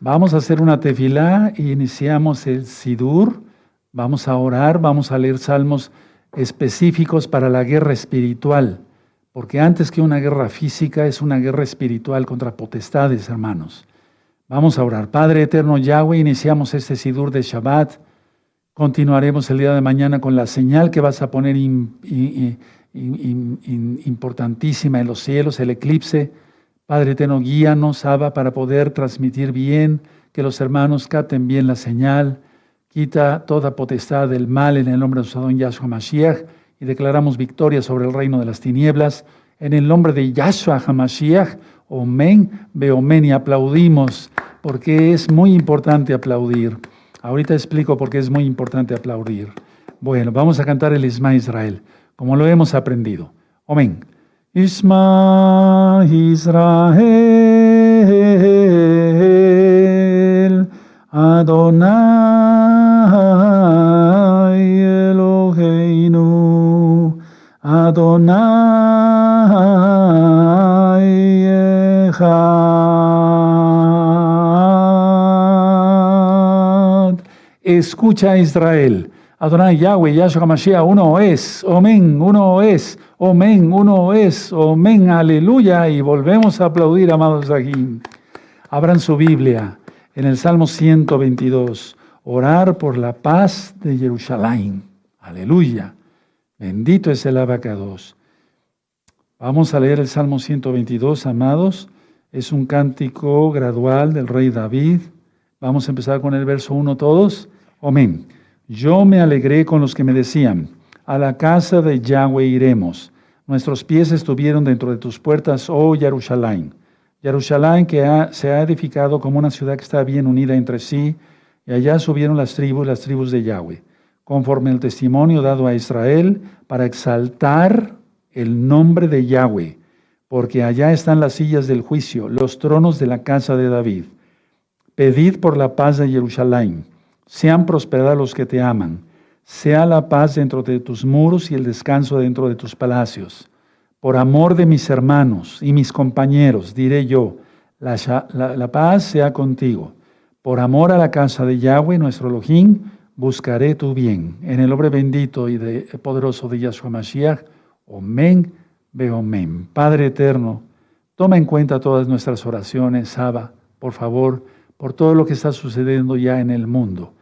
Vamos a hacer una tefilá y iniciamos el Sidur. Vamos a orar, vamos a leer salmos específicos para la guerra espiritual, porque antes que una guerra física es una guerra espiritual contra potestades, hermanos. Vamos a orar. Padre eterno Yahweh, iniciamos este Sidur de Shabbat. Continuaremos el día de mañana con la señal que vas a poner importantísima en los cielos, el eclipse. Padre eterno, guíanos, Abba, para poder transmitir bien, que los hermanos capten bien la señal. Quita toda potestad del mal en el nombre de Sadón Yahshua Mashiach y declaramos victoria sobre el reino de las tinieblas. En el nombre de Yahshua HaMashiach, Omen, Beomen, y aplaudimos, porque es muy importante aplaudir. Ahorita explico por qué es muy importante aplaudir. Bueno, vamos a cantar el Isma Israel, como lo hemos aprendido. Amén. Isma Israel, Adonai Eloheinu, Adonai Echad. Escucha Israel. Adonai Yahweh, Yahshua Mashiach, uno es, Omen, uno es, Omen, uno es, Omen, aleluya. Y volvemos a aplaudir, amados aquí. Abran su Biblia en el Salmo 122. Orar por la paz de Jerusalén. Aleluya. Bendito es el abacados. Vamos a leer el Salmo 122, amados. Es un cántico gradual del rey David. Vamos a empezar con el verso 1 todos. Amén. Yo me alegré con los que me decían, a la casa de Yahweh iremos. Nuestros pies estuvieron dentro de tus puertas, oh Jerusalén. Jerusalén que se ha edificado como una ciudad que está bien unida entre sí, y allá subieron las tribus, las tribus de Yahweh, conforme el testimonio dado a Israel, para exaltar el nombre de Yahweh, porque allá están las sillas del juicio, los tronos de la casa de David. Pedid por la paz de Jerusalén sean prosperados los que te aman. Sea la paz dentro de tus muros y el descanso dentro de tus palacios. Por amor de mis hermanos y mis compañeros, diré yo, la, paz sea contigo. Por amor a la casa de Yahweh, nuestro Elohim, buscaré tu bien. En el nombre bendito y de, poderoso de Yahshua Mashiach, Omen, Beomen. Padre eterno, toma en cuenta todas nuestras oraciones, Abba, por favor, por todo lo que está sucediendo ya en el mundo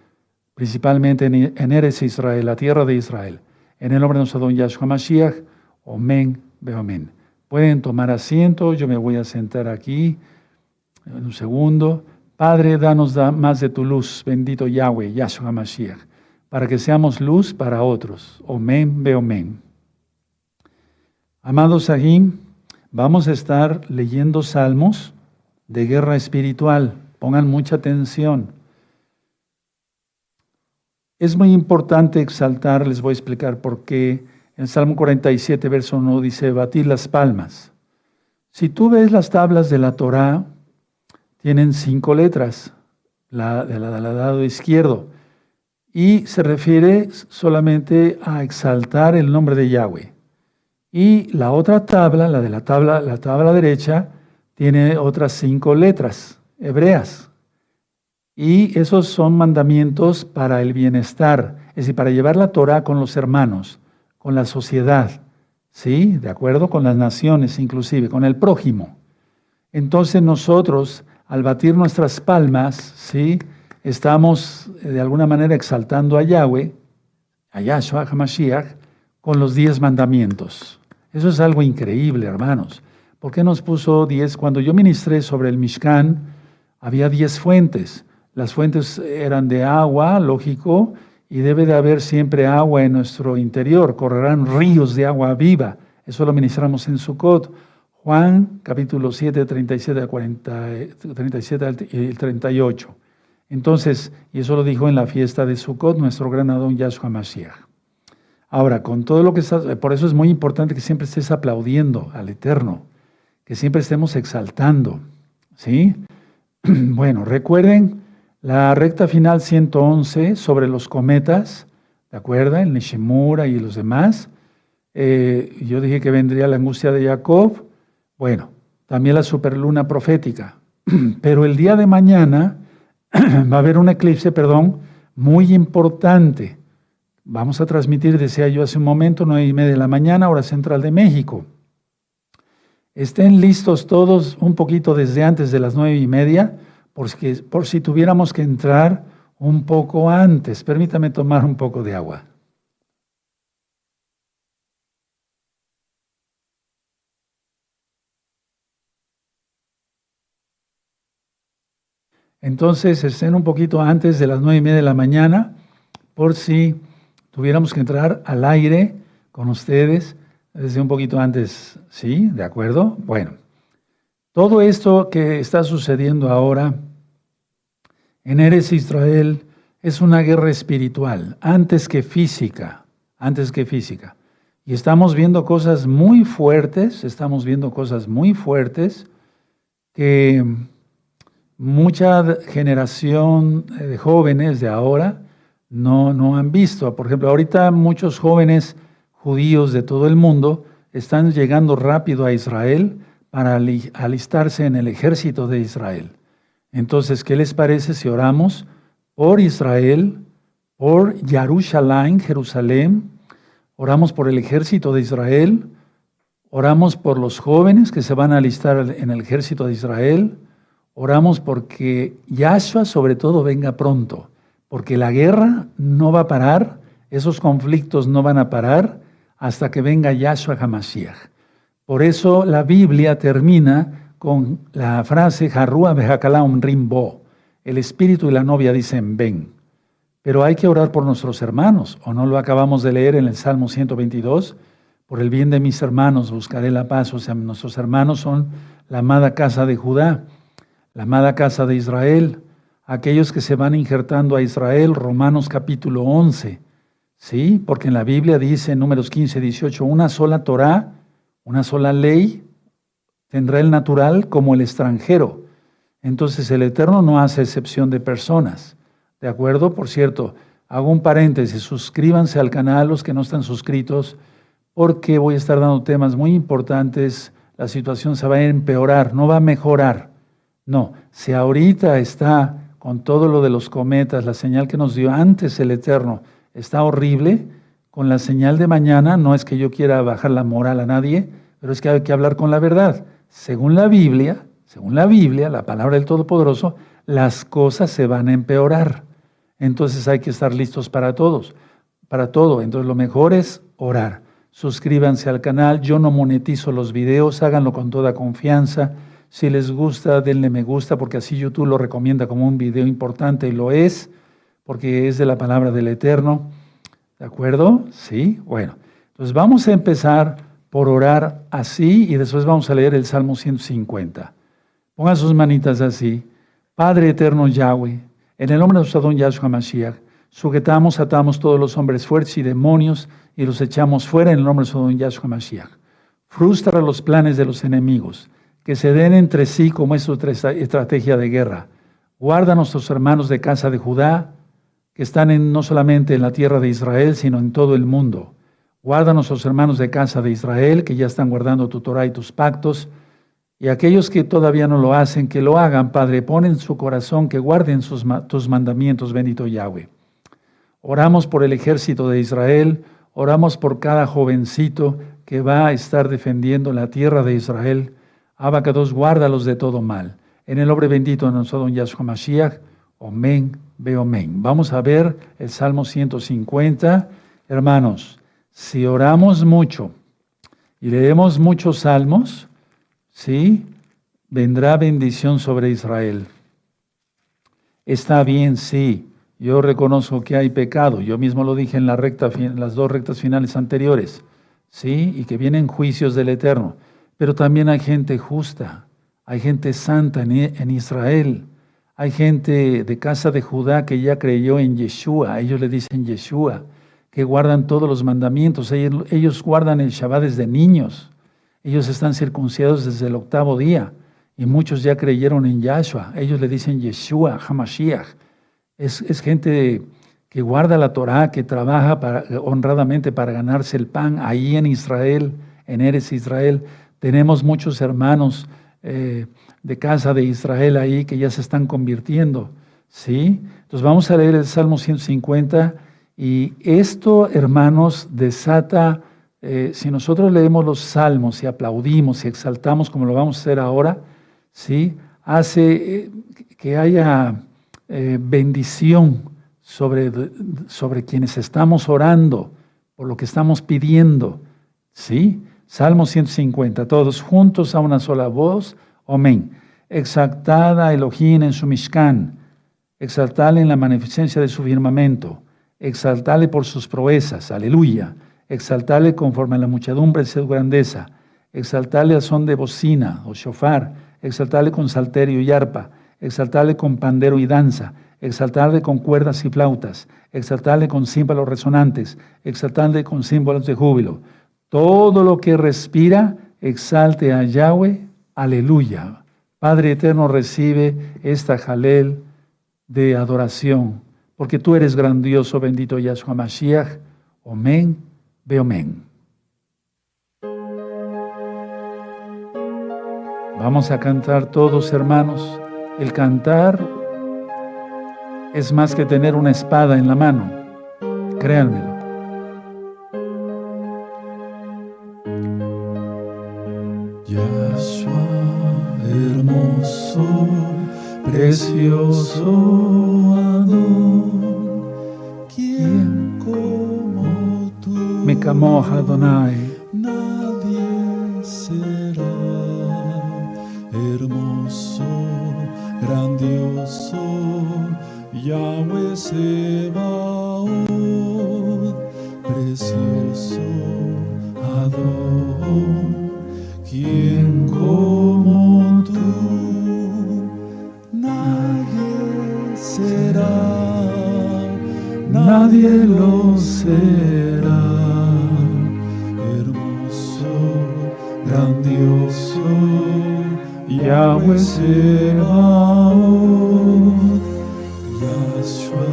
principalmente en Eres Israel, la tierra de Israel. En el nombre de nuestro don Yahshua Mashiach, Omen, Beomen. Pueden tomar asiento, yo me voy a sentar aquí en un segundo. Padre, danos más de tu luz, bendito Yahweh, Yahshua Mashiach, para que seamos luz para otros. Omen, Beomen. Amados Sahim, vamos a estar leyendo salmos de guerra espiritual. Pongan mucha atención. Es muy importante exaltar, les voy a explicar por qué. En Salmo 47, verso 1 dice, batir las palmas. Si tú ves las tablas de la Torá, tienen cinco letras, la del lado izquierdo, y se refiere solamente a exaltar el nombre de Yahweh. Y la otra tabla, la de la tabla, la tabla derecha, tiene otras cinco letras hebreas, y esos son mandamientos para el bienestar, es decir, para llevar la Torah con los hermanos, con la sociedad, ¿sí? De acuerdo con las naciones, inclusive, con el prójimo. Entonces nosotros, al batir nuestras palmas, ¿sí? Estamos eh, de alguna manera exaltando a Yahweh, a Yahshua HaMashiach, con los diez mandamientos. Eso es algo increíble, hermanos. ¿Por qué nos puso diez? Cuando yo ministré sobre el Mishkan, había diez fuentes. Las fuentes eran de agua, lógico, y debe de haber siempre agua en nuestro interior. Correrán ríos de agua viva. Eso lo ministramos en Sukkot. Juan capítulo 7, 37 al 40, 37 y 38. Entonces, y eso lo dijo en la fiesta de Sukkot nuestro gran Adón Yahshua Mashiach. Ahora, con todo lo que está, por eso es muy importante que siempre estés aplaudiendo al Eterno, que siempre estemos exaltando. ¿Sí? Bueno, recuerden la recta final 111 sobre los cometas, ¿de acuerdo? El Nishimura y los demás. Eh, yo dije que vendría la angustia de Jacob. Bueno, también la superluna profética. Pero el día de mañana va a haber un eclipse, perdón, muy importante. Vamos a transmitir, decía yo hace un momento, nueve y media de la mañana, hora central de México. Estén listos todos un poquito desde antes de las nueve y media, por si, por si tuviéramos que entrar un poco antes. Permítame tomar un poco de agua. Entonces estén un poquito antes de las nueve y media de la mañana, por si tuviéramos que entrar al aire con ustedes desde un poquito antes. ¿Sí? ¿De acuerdo? Bueno, todo esto que está sucediendo ahora en Eres Israel es una guerra espiritual, antes que física, antes que física. Y estamos viendo cosas muy fuertes, estamos viendo cosas muy fuertes que mucha generación de jóvenes de ahora no, no han visto. Por ejemplo, ahorita muchos jóvenes judíos de todo el mundo están llegando rápido a Israel para alistarse en el ejército de Israel. Entonces, ¿qué les parece si oramos por Israel, por Jerusalén, Jerusalén? Oramos por el ejército de Israel, oramos por los jóvenes que se van a alistar en el ejército de Israel, Oramos porque Yahshua sobre todo venga pronto, porque la guerra no va a parar, esos conflictos no van a parar hasta que venga Yahshua Hamashiach. Por eso la Biblia termina con la frase Harrua Behakalaum Rimbo. El espíritu y la novia dicen ven. Pero hay que orar por nuestros hermanos, o no lo acabamos de leer en el Salmo 122. Por el bien de mis hermanos buscaré la paz. O sea, nuestros hermanos son la amada casa de Judá la amada casa de Israel, aquellos que se van injertando a Israel, Romanos capítulo 11, ¿sí? Porque en la Biblia dice en números 15, 18, una sola Torah, una sola ley, tendrá el natural como el extranjero. Entonces el Eterno no hace excepción de personas, ¿de acuerdo? Por cierto, hago un paréntesis, suscríbanse al canal los que no están suscritos, porque voy a estar dando temas muy importantes, la situación se va a empeorar, no va a mejorar. No, si ahorita está con todo lo de los cometas, la señal que nos dio antes el Eterno está horrible, con la señal de mañana no es que yo quiera bajar la moral a nadie, pero es que hay que hablar con la verdad. Según la Biblia, según la Biblia, la palabra del Todopoderoso, las cosas se van a empeorar. Entonces hay que estar listos para todos, para todo. Entonces lo mejor es orar. Suscríbanse al canal, yo no monetizo los videos, háganlo con toda confianza. Si les gusta, denle me gusta, porque así YouTube lo recomienda como un video importante y lo es, porque es de la palabra del Eterno. ¿De acuerdo? Sí, bueno. Entonces vamos a empezar por orar así y después vamos a leer el Salmo 150. Pongan sus manitas así. Padre eterno Yahweh, en el nombre de nuestro don Yahshua Mashiach, sujetamos, atamos todos los hombres fuertes y demonios y los echamos fuera en el nombre de nuestro don Yahshua Mashiach. Frustra los planes de los enemigos que se den entre sí como es su estrategia de guerra. Guarda a nuestros hermanos de casa de Judá, que están en, no solamente en la tierra de Israel, sino en todo el mundo. Guarda a nuestros hermanos de casa de Israel, que ya están guardando tu Torah y tus pactos. Y aquellos que todavía no lo hacen, que lo hagan, Padre, pon en su corazón que guarden tus mandamientos, bendito Yahweh. Oramos por el ejército de Israel, oramos por cada jovencito que va a estar defendiendo la tierra de Israel Abacados, guárdalos de todo mal. En el nombre bendito de nuestro don Yahshua Mashiach, Omen, ve Omen. Vamos a ver el Salmo 150. Hermanos, si oramos mucho y leemos muchos salmos, ¿sí? Vendrá bendición sobre Israel. Está bien, sí. Yo reconozco que hay pecado. Yo mismo lo dije en, la recta, en las dos rectas finales anteriores. ¿Sí? Y que vienen juicios del Eterno. Pero también hay gente justa, hay gente santa en Israel, hay gente de casa de Judá que ya creyó en Yeshua, ellos le dicen Yeshua, que guardan todos los mandamientos, ellos, guardan el Shabbat desde niños, ellos están circuncidados desde el octavo día y muchos ya creyeron en Yahshua, ellos le dicen Yeshua, Hamashiach. Es, gente que guarda la Torah, que trabaja honradamente para ganarse el pan ahí en Israel, en Eres Israel. Tenemos muchos hermanos eh, de casa de Israel ahí que ya se están convirtiendo. ¿Sí? Entonces vamos a leer el Salmo 150 y esto, hermanos, desata, eh, si nosotros leemos los salmos y aplaudimos y exaltamos como lo vamos a hacer ahora, ¿sí? Hace eh, que haya bendición sobre, sobre quienes estamos orando, por lo que estamos pidiendo, ¿sí? Salmo 150, todos juntos a una sola voz, amén. Exaltada Elohim en su Mishkan, exaltale en la magnificencia de su firmamento, exaltale por sus proezas, aleluya, exaltale conforme a la muchedumbre de su grandeza, exaltale a son de bocina o shofar, exaltale con salterio y arpa, exaltale con pandero y danza, exaltale con cuerdas y flautas, exaltale con címbalos resonantes, exaltale con símbolos de júbilo. Todo lo que respira, exalte a Yahweh, aleluya. Padre eterno, recibe esta jalel de adoración, porque tú eres grandioso, bendito Yahshua Mashiach. Amén, ve amén. Vamos a cantar todos, hermanos. El cantar es más que tener una espada en la mano, créanmelo. Precioso Adón, quien como tú, Me camó Adonai. nadie será hermoso, grandioso, Yahweh Sebaot, nadie lo será hermoso, grandioso, Yahweh Sebaot, Yahshua,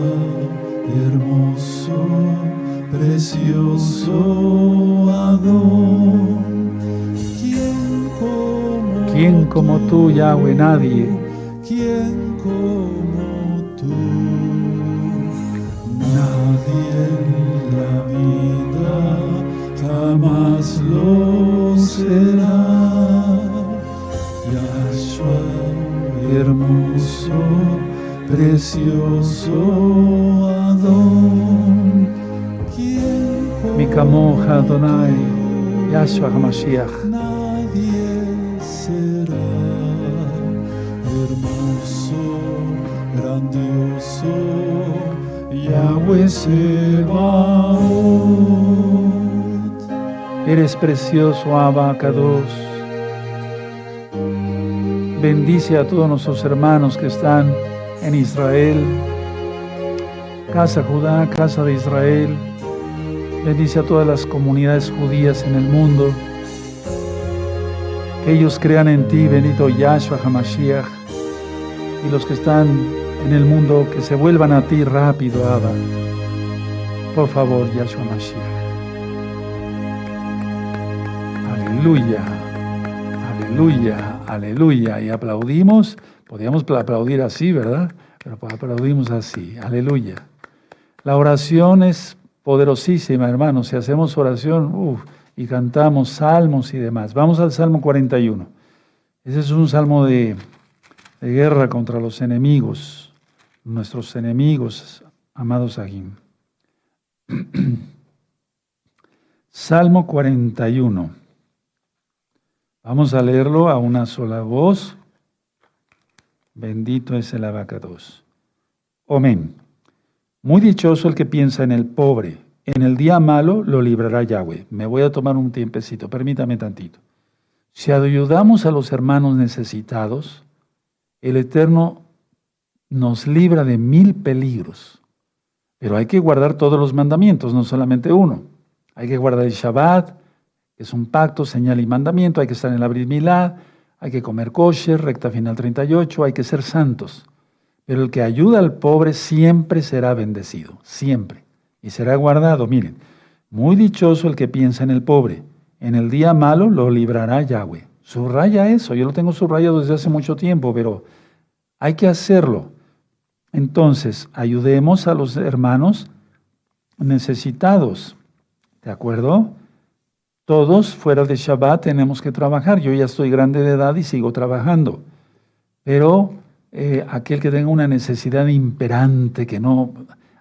hermoso, precioso, Adón, ¿Quién como tú, Yahweh? Nadie. Precioso Adón. ¿Quién Mi camó Adonai, Yahshua HaMashiach. Nadie será hermoso, grandioso, Yahweh Sebaot. Eres precioso, Abba Kadosh. Bendice a todos nuestros hermanos que están en Israel, Casa Judá, Casa de Israel. Bendice a todas las comunidades judías en el mundo. Que ellos crean en ti, bendito Yahshua HaMashiach. Y los que están en el mundo, que se vuelvan a ti rápido, Abba. Por favor, Yahshua HaMashiach. Aleluya, aleluya, aleluya. Y aplaudimos, podíamos aplaudir así, ¿verdad? Pero aplaudimos así, aleluya. La oración es poderosísima, hermanos. Si hacemos oración y cantamos salmos y demás. Vamos al Salmo 41. Ese es un salmo de, de guerra contra los enemigos, nuestros enemigos, amados Agim. Salmo 41. Vamos a leerlo a una sola voz. Bendito es el abacados. Amén. Muy dichoso el que piensa en el pobre. En el día malo lo librará Yahweh. Me voy a tomar un tiempecito, permítame tantito. Si ayudamos a los hermanos necesitados, el Eterno nos libra de mil peligros. Pero hay que guardar todos los mandamientos, no solamente uno. Hay que guardar el Shabbat, que es un pacto, señal y mandamiento. Hay que estar en la Brit hay que comer kosher, recta final 38, hay que ser santos. Pero el que ayuda al pobre siempre será bendecido, siempre. Y será guardado. Miren, muy dichoso el que piensa en el pobre. En el día malo lo librará Yahweh. Subraya eso. Yo lo tengo subrayado desde hace mucho tiempo, pero hay que hacerlo. Entonces, ayudemos a los hermanos necesitados. ¿De acuerdo? Todos fuera de Shabbat tenemos que trabajar. Yo ya estoy grande de edad y sigo trabajando. Pero eh, aquel que tenga una necesidad imperante, que no,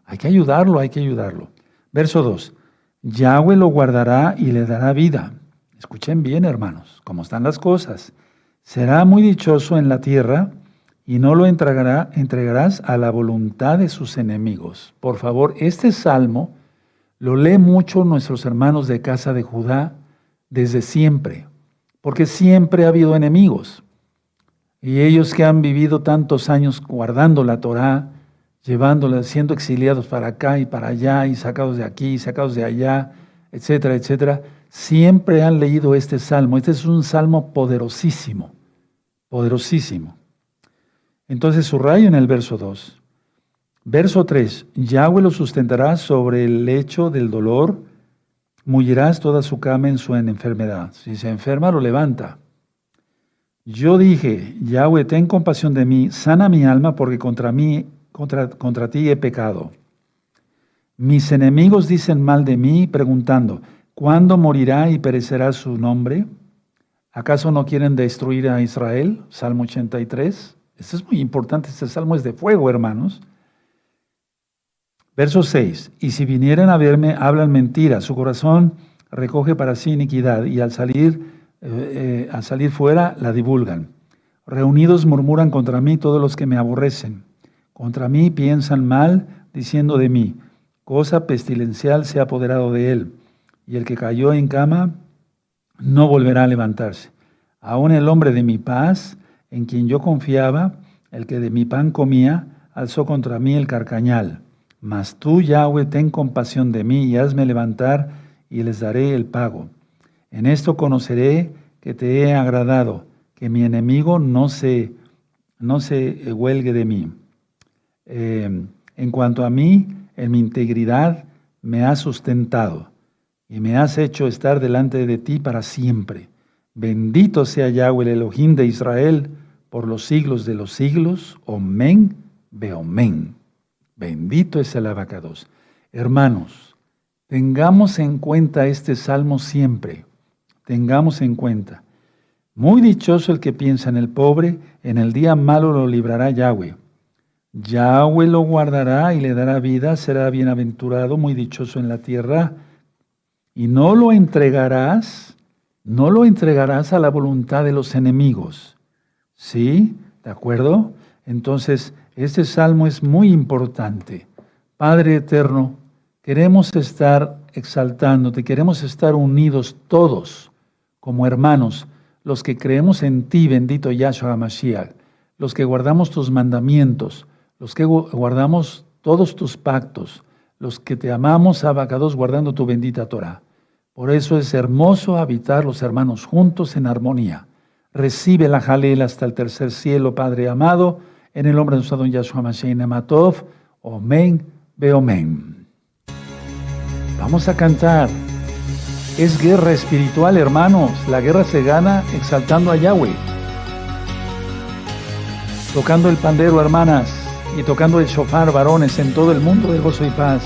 hay que ayudarlo, hay que ayudarlo. Verso 2. Yahweh lo guardará y le dará vida. Escuchen bien, hermanos, cómo están las cosas. Será muy dichoso en la tierra y no lo entregará, entregarás a la voluntad de sus enemigos. Por favor, este salmo lo lee mucho nuestros hermanos de casa de Judá desde siempre, porque siempre ha habido enemigos. Y ellos que han vivido tantos años guardando la Torá, llevándola, siendo exiliados para acá y para allá, y sacados de aquí, y sacados de allá, etcétera, etcétera, siempre han leído este salmo. Este es un salmo poderosísimo, poderosísimo. Entonces subrayo en el verso 2. Verso 3. Yahweh lo sustentará sobre el lecho del dolor, mullirás toda su cama en su enfermedad. Si se enferma, lo levanta. Yo dije, Yahweh, ten compasión de mí, sana mi alma, porque contra mí, contra, contra ti he pecado. Mis enemigos dicen mal de mí, preguntando, ¿cuándo morirá y perecerá su nombre? ¿Acaso no quieren destruir a Israel? Salmo 83. Esto es muy importante, este salmo es de fuego, hermanos. Verso 6. Y si vinieran a verme, hablan mentira, su corazón recoge para sí iniquidad, y al salir eh, al salir fuera la divulgan. Reunidos murmuran contra mí todos los que me aborrecen. Contra mí piensan mal, diciendo de mí, cosa pestilencial se ha apoderado de él, y el que cayó en cama no volverá a levantarse. Aún el hombre de mi paz, en quien yo confiaba, el que de mi pan comía, alzó contra mí el carcañal. Mas tú, Yahweh, ten compasión de mí y hazme levantar y les daré el pago. En esto conoceré que te he agradado, que mi enemigo no se, no se huelgue de mí. Eh, en cuanto a mí, en mi integridad me has sustentado y me has hecho estar delante de ti para siempre. Bendito sea Yahweh, el Elohim de Israel, por los siglos de los siglos. Omen, beomen. Bendito es el abacados. Hermanos, tengamos en cuenta este salmo siempre tengamos en cuenta. Muy dichoso el que piensa en el pobre, en el día malo lo librará Yahweh. Yahweh lo guardará y le dará vida, será bienaventurado, muy dichoso en la tierra. Y no lo entregarás, no lo entregarás a la voluntad de los enemigos. ¿Sí? ¿De acuerdo? Entonces, este salmo es muy importante. Padre eterno, queremos estar exaltándote, queremos estar unidos todos como hermanos, los que creemos en ti, bendito Yahshua Mashiach, los que guardamos tus mandamientos, los que guardamos todos tus pactos, los que te amamos, abacados, guardando tu bendita Torah. Por eso es hermoso habitar los hermanos juntos en armonía. Recibe la jalel hasta el tercer cielo, Padre amado, en el nombre de nuestro don Yahshua Mashiach Nematov. Omen, beomen. Vamos a cantar. Es guerra espiritual, hermanos. La guerra se gana exaltando a Yahweh. Tocando el pandero, hermanas, y tocando el shofar, varones, en todo el mundo de gozo y paz.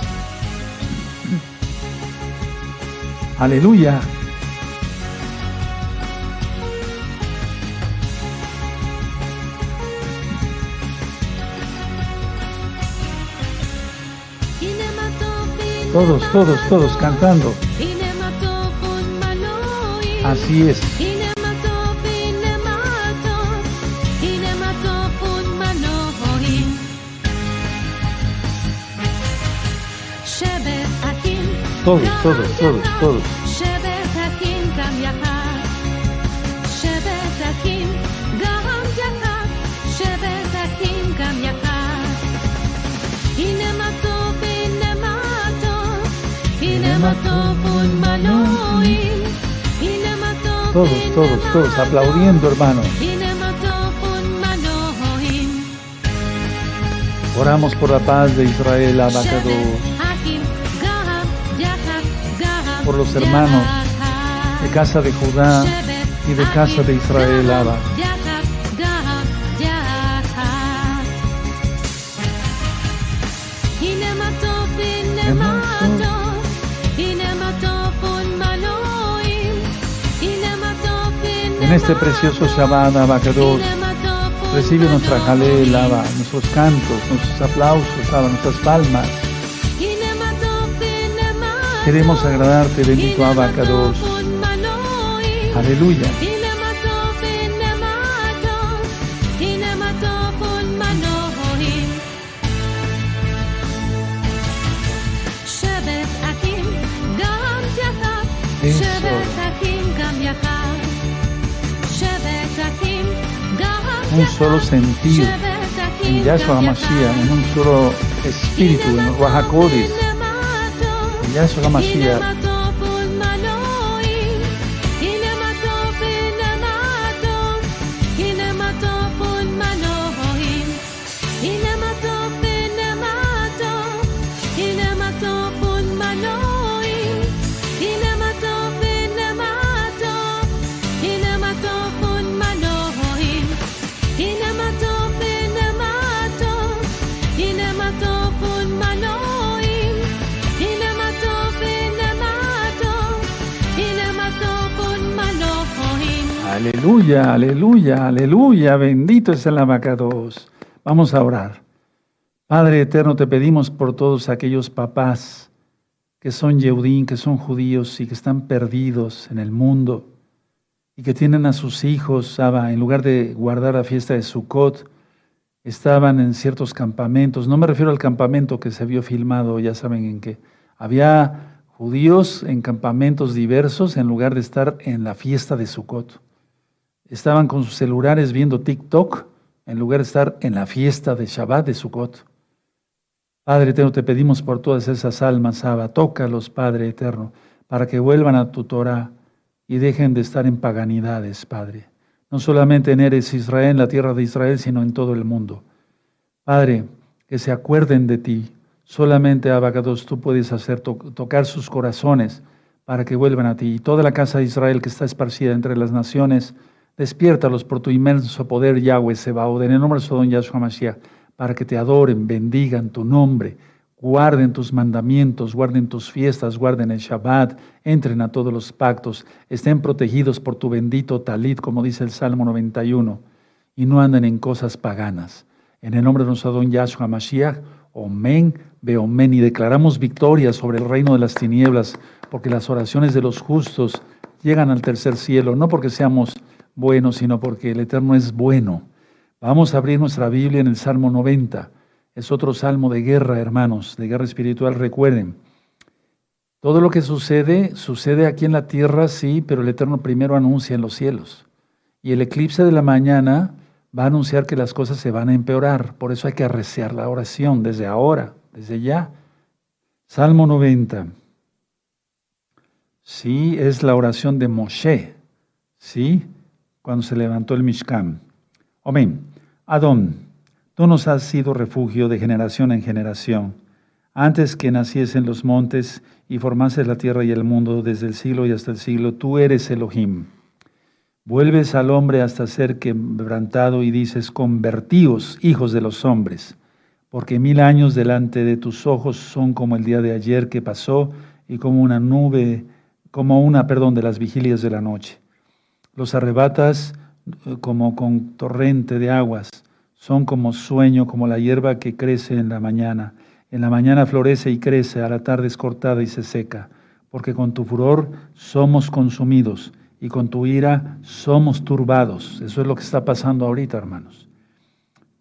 Aleluya. Todos, todos, todos cantando. Así es. Todos, todos, todos, todos. Todos, todos, todos aplaudiendo, hermano. Oramos por la paz de Israel, abacado. Por los hermanos de casa de Judá y de casa de Israel, Abba. Este precioso Shabbat Abacados, recibe nuestra jalé, lava, nuestros cantos, nuestros aplausos, lava, nuestras palmas. Queremos agradarte, bendito Abacados. Aleluya. Un solo sentir en Yahshua HaMashiach, en un solo espíritu, en Ruach en Yahshua HaMashiach. Aleluya, aleluya, bendito es el abacados. Vamos a orar. Padre eterno, te pedimos por todos aquellos papás que son yeudín, que son judíos y que están perdidos en el mundo y que tienen a sus hijos, Saba, en lugar de guardar la fiesta de Sukkot, estaban en ciertos campamentos. No me refiero al campamento que se vio filmado, ya saben en qué. Había judíos en campamentos diversos en lugar de estar en la fiesta de Sukkot estaban con sus celulares viendo TikTok en lugar de estar en la fiesta de Shabbat de Sukkot. Padre eterno, te pedimos por todas esas almas, Abba, tócalos, Padre eterno, para que vuelvan a tu Torah y dejen de estar en paganidades, Padre. No solamente en Eres Israel, en la tierra de Israel, sino en todo el mundo. Padre, que se acuerden de ti. Solamente, Abacados, tú puedes hacer tocar sus corazones para que vuelvan a ti. Y toda la casa de Israel que está esparcida entre las naciones, Despiértalos por tu inmenso poder, Yahweh Sebaod, en el nombre de Sodom Yahshua Mashiach, para que te adoren, bendigan tu nombre, guarden tus mandamientos, guarden tus fiestas, guarden el Shabbat, entren a todos los pactos, estén protegidos por tu bendito talit, como dice el Salmo 91, y no anden en cosas paganas. En el nombre de nuestro Adón Yahshua Mashiach, Omen, Beomen, y declaramos victoria sobre el reino de las tinieblas, porque las oraciones de los justos llegan al tercer cielo, no porque seamos bueno, sino porque el Eterno es bueno. Vamos a abrir nuestra Biblia en el Salmo 90. Es otro salmo de guerra, hermanos, de guerra espiritual. Recuerden, todo lo que sucede, sucede aquí en la tierra, sí, pero el Eterno primero anuncia en los cielos. Y el eclipse de la mañana va a anunciar que las cosas se van a empeorar. Por eso hay que arreciar la oración desde ahora, desde ya. Salmo 90. Sí, es la oración de Moshe. Sí, cuando se levantó el Mishkan. Amén. Adón, tú nos has sido refugio de generación en generación. Antes que naciesen los montes y formases la tierra y el mundo desde el siglo y hasta el siglo, tú eres Elohim. Vuelves al hombre hasta ser quebrantado y dices, convertíos, hijos de los hombres, porque mil años delante de tus ojos son como el día de ayer que pasó y como una nube, como una, perdón, de las vigilias de la noche. Los arrebatas eh, como con torrente de aguas, son como sueño, como la hierba que crece en la mañana. En la mañana florece y crece, a la tarde es cortada y se seca, porque con tu furor somos consumidos y con tu ira somos turbados. Eso es lo que está pasando ahorita, hermanos.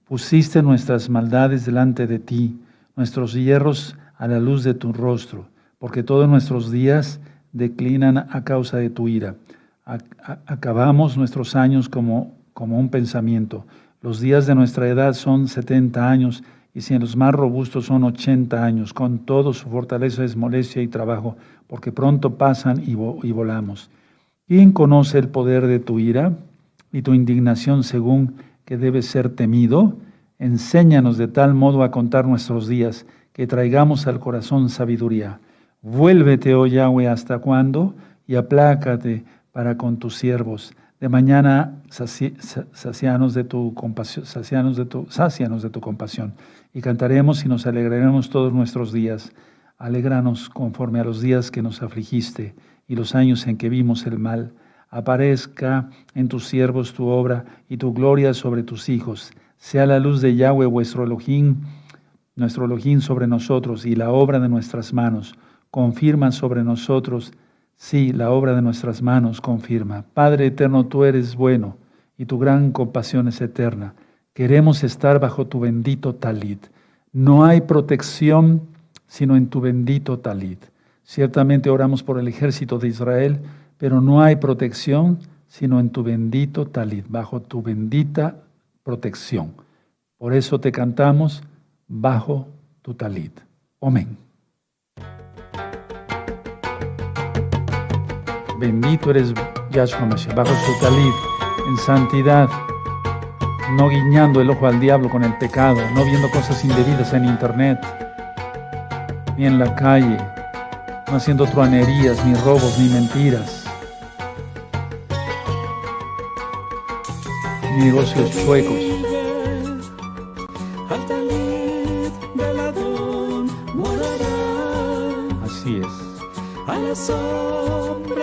Pusiste nuestras maldades delante de ti, nuestros hierros a la luz de tu rostro, porque todos nuestros días declinan a causa de tu ira acabamos nuestros años como, como un pensamiento. Los días de nuestra edad son 70 años y si en los más robustos son 80 años. Con todo su fortaleza es molestia y trabajo, porque pronto pasan y, volamos. ¿Quién conoce el poder de tu ira y tu indignación según que debe ser temido? Enséñanos de tal modo a contar nuestros días que traigamos al corazón sabiduría. Vuélvete, oh Yahweh, hasta cuándo y aplácate para con tus siervos. De mañana sacianos de tu compasión, sacianos de tu, de tu compasión. Y cantaremos y nos alegraremos todos nuestros días. Alégranos conforme a los días que nos afligiste y los años en que vimos el mal. aparezca en tus siervos tu obra y tu gloria sobre tus hijos. Sea la luz de Yahweh vuestro Elohim, nuestro Elohim sobre nosotros y la obra de nuestras manos. Confirma sobre nosotros, sí, la obra de nuestras manos confirma. Padre eterno, tú eres bueno y tu gran compasión es eterna. Queremos estar bajo tu bendito talit. No hay protección sino en tu bendito talit. Ciertamente oramos por el ejército de Israel, pero no hay protección sino en tu bendito talit, bajo tu bendita protección. Por eso te cantamos bajo tu talit. Amén. Bendito eres Yahshua Mashiach, bajo su talit, en santidad, no guiñando el ojo al diablo con el pecado, no viendo cosas indebidas en internet, ni en la calle, no haciendo truanerías, ni robos, ni mentiras, ni negocios chuecos. Así es.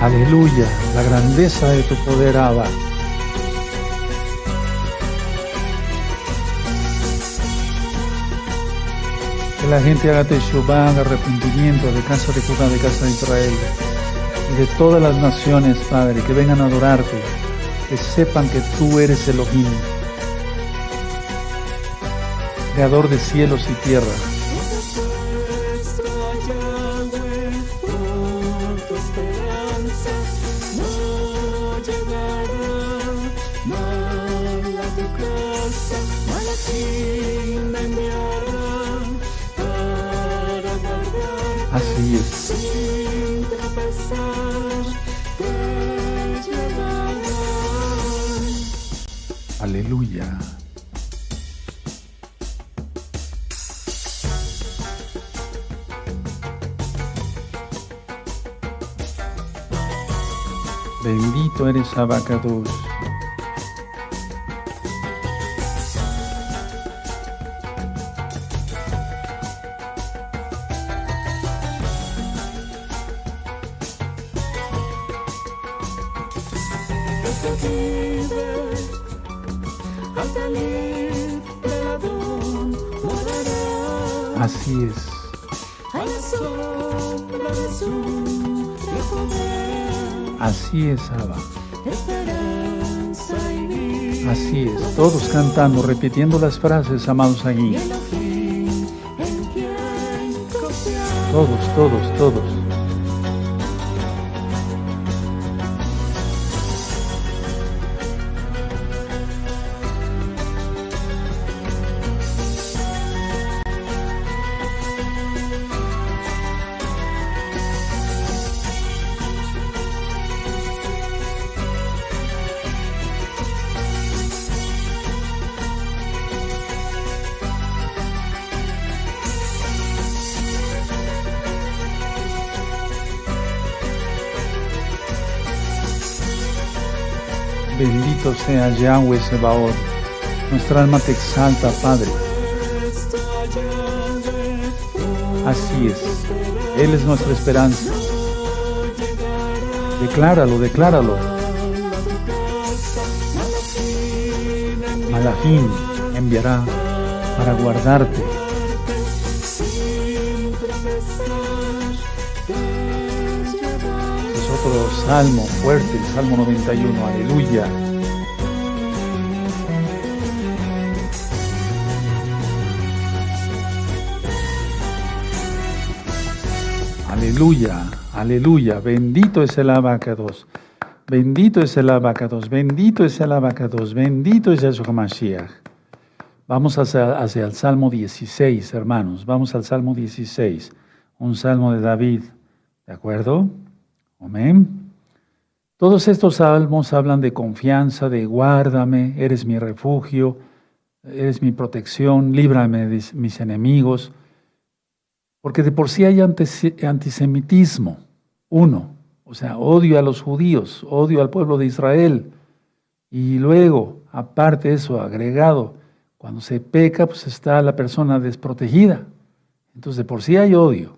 Aleluya, la grandeza de tu poder, Abba. Que la gente haga Teshuvah, haga arrepentimiento de casa de Judá, de casa de Israel y de todas las naciones, Padre, que vengan a adorarte, que sepan que tú eres Elohim, creador de cielos y tierra. Bendito eres Abacados. Todos cantando, repitiendo las frases, amados allí. Todos, todos, todos. Sea Yahweh Sebaot. Nuestra alma te exalta, Padre. Así es. Él es nuestra esperanza. Decláralo, decláralo. Malachim enviará para guardarte. Es otro salmo fuerte, el Salmo 91. Aleluya. Aleluya, aleluya. Bendito es el abacados. Bendito es el abacados. Bendito es el abacados. Bendito es Yahshua Mashiach. Vamos hacia, hacia el Salmo 16, hermanos. Vamos al Salmo 16. Un salmo de David. ¿De acuerdo? Amén. Todos estos salmos hablan de confianza, de guárdame, eres mi refugio, eres mi protección, líbrame de mis enemigos, porque de por sí hay antisemitismo, uno, o sea, odio a los judíos, odio al pueblo de Israel, y luego, aparte de eso, agregado, cuando se peca, pues está la persona desprotegida. Entonces, de por sí hay odio.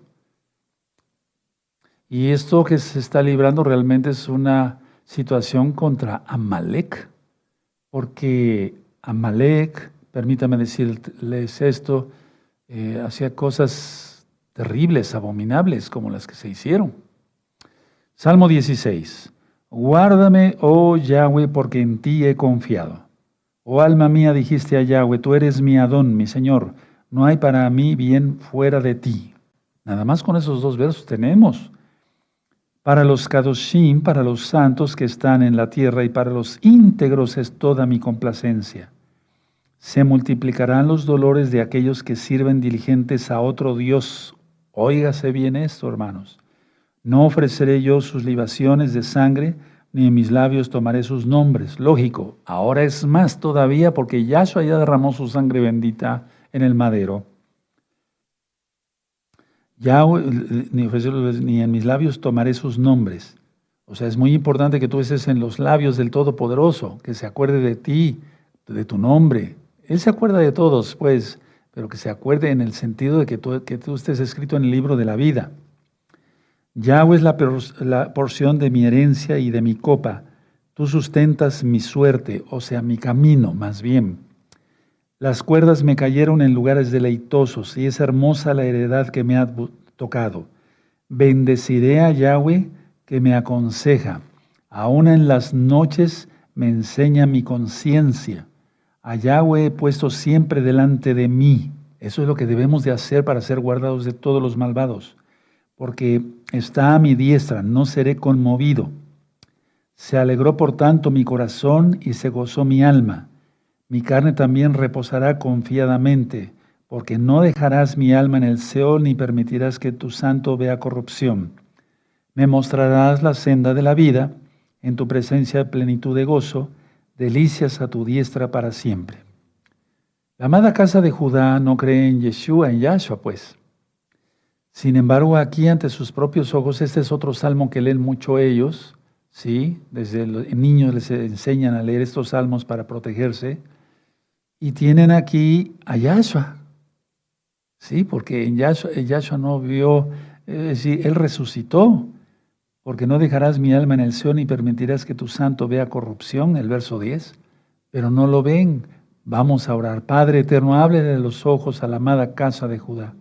Y esto que se está librando realmente es una situación contra Amalek, porque Amalek, permítame decirles esto, eh, hacía cosas terribles, abominables, como las que se hicieron. Salmo 16. Guárdame, oh Yahweh, porque en ti he confiado. Oh alma mía, dijiste a Yahweh, tú eres mi Adón, mi Señor. No hay para mí bien fuera de ti. Nada más con esos dos versos tenemos. Para los Kadoshim, para los santos que están en la tierra y para los íntegros es toda mi complacencia. Se multiplicarán los dolores de aquellos que sirven diligentes a otro Dios. Óigase bien esto, hermanos. No ofreceré yo sus libaciones de sangre, ni en mis labios tomaré sus nombres. Lógico, ahora es más todavía porque Yahshua ya derramó su sangre bendita en el madero. Ya ni, ni en mis labios tomaré sus nombres. O sea, es muy importante que tú estés en los labios del Todopoderoso, que se acuerde de ti, de tu nombre. Él se acuerda de todos, pues, pero que se acuerde en el sentido de que tú, que estés escrito en el libro de la vida. Yahweh es la, porción de mi herencia y de mi copa. Tú sustentas mi suerte, o sea, mi camino, más bien. Las cuerdas me cayeron en lugares deleitosos y es hermosa la heredad que me ha tocado. Bendeciré a Yahweh que me aconseja. Aún en las noches me enseña mi conciencia. A he puesto siempre delante de mí. Eso es lo que debemos de hacer para ser guardados de todos los malvados porque está a mi diestra, no seré conmovido. Se alegró por tanto mi corazón y se gozó mi alma. Mi carne también reposará confiadamente, porque no dejarás mi alma en el Seol ni permitirás que tu santo vea corrupción. Me mostrarás la senda de la vida, en tu presencia plenitud de gozo, delicias a tu diestra para siempre. La amada casa de Judá no cree en Yeshua, en Yahshua, pues sin embargo, aquí ante sus propios ojos, este es otro salmo que leen mucho ellos, ¿sí? Desde niños les enseñan a leer estos salmos para protegerse. Y tienen aquí a Yahshua, ¿sí? Porque en Yahshua, no vio, es decir, Él resucitó, porque no dejarás mi alma en el Seón y permitirás que tu santo vea corrupción, el verso 10. Pero no lo ven. Vamos a orar. Padre eterno, hable de los ojos a la amada casa de Judá.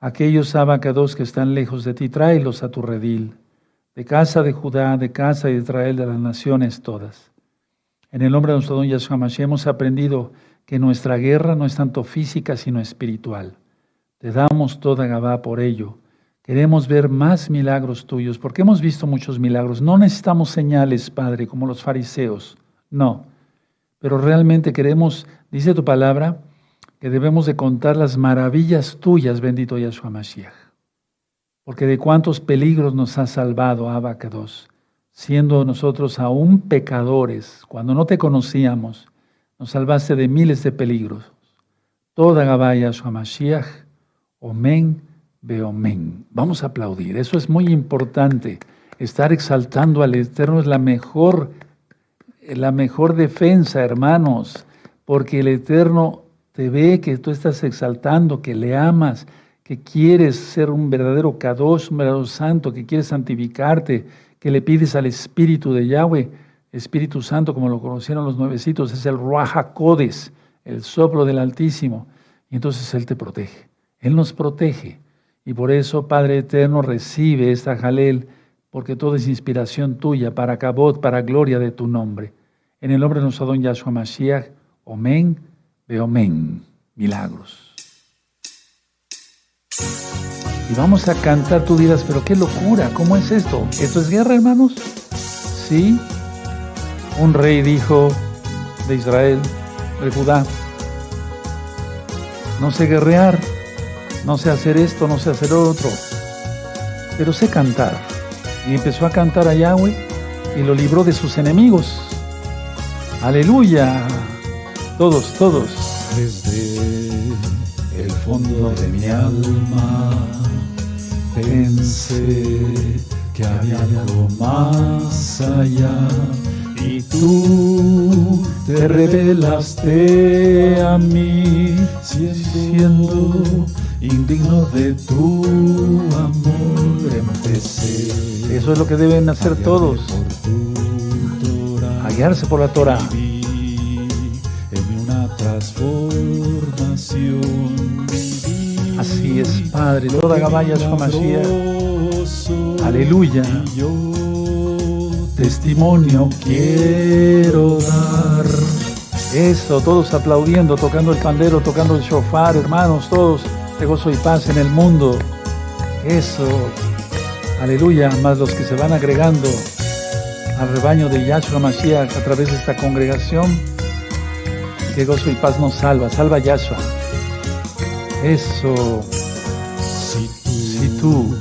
Aquellos abacados que están lejos de ti, tráelos a tu redil, de casa de Judá, de casa de Israel, de las naciones todas. En el nombre de nuestro don Yahshua Mashiach hemos aprendido que nuestra guerra no es tanto física, sino espiritual. Te damos toda Gabá por ello. Queremos ver más milagros tuyos, porque hemos visto muchos milagros. No necesitamos señales, Padre, como los fariseos. No. Pero realmente queremos, dice tu palabra, que debemos de contar las maravillas tuyas, bendito Yahshua Mashiach. Porque de cuántos peligros nos has salvado, Abacados, siendo nosotros aún pecadores, cuando no te conocíamos, nos salvaste de miles de peligros. Toda Gabá Yahshua Mashiach, Omen, Beomen. Vamos a aplaudir, eso es muy importante. Estar exaltando al Eterno es la mejor, la mejor defensa, hermanos, porque el Eterno te ve que tú estás exaltando, que le amas, que quieres ser un verdadero Kadosh, un verdadero santo, que quieres santificarte, que le pides al Espíritu de Yahweh, Espíritu Santo, como lo conocieron los nuevecitos, es el Ruach Codes, el soplo del Altísimo. Y entonces Él te protege. Él nos protege. Y por eso, Padre Eterno, recibe esta Jalel, porque todo es inspiración tuya, para Cabot, para gloria de tu nombre. En el nombre de nuestro don Yahshua Mashiach, Amén Veo men, milagros. Y vamos a cantar, tú dirás, pero qué locura, ¿cómo es esto? ¿Esto es guerra, hermanos? Sí. Un rey dijo de Israel, de Judá, no sé guerrear, no sé hacer esto, no sé hacer otro, pero sé cantar. Y empezó a cantar a Yahweh y lo libró de sus enemigos. Aleluya. Todos, todos. Desde el fondo de mi alma pensé que había algo más allá y tú te revelaste a mí siendo indigno de tu amor empecé Eso es lo que deben hacer todos, guiarse por la Torah. En una transformación. Así es, Padre, toda Gabaya Mashiach. Aleluya. Testimonio quiero dar. Eso, todos aplaudiendo, tocando el pandero, tocando el shofar, hermanos, todos de gozo y paz en el mundo. Eso, aleluya, más los que se van agregando al rebaño de Yahshua Mashiach a través de esta congregación. Que gozo y paz nos salva, salva Yahshua. Eso, Si tú, si tú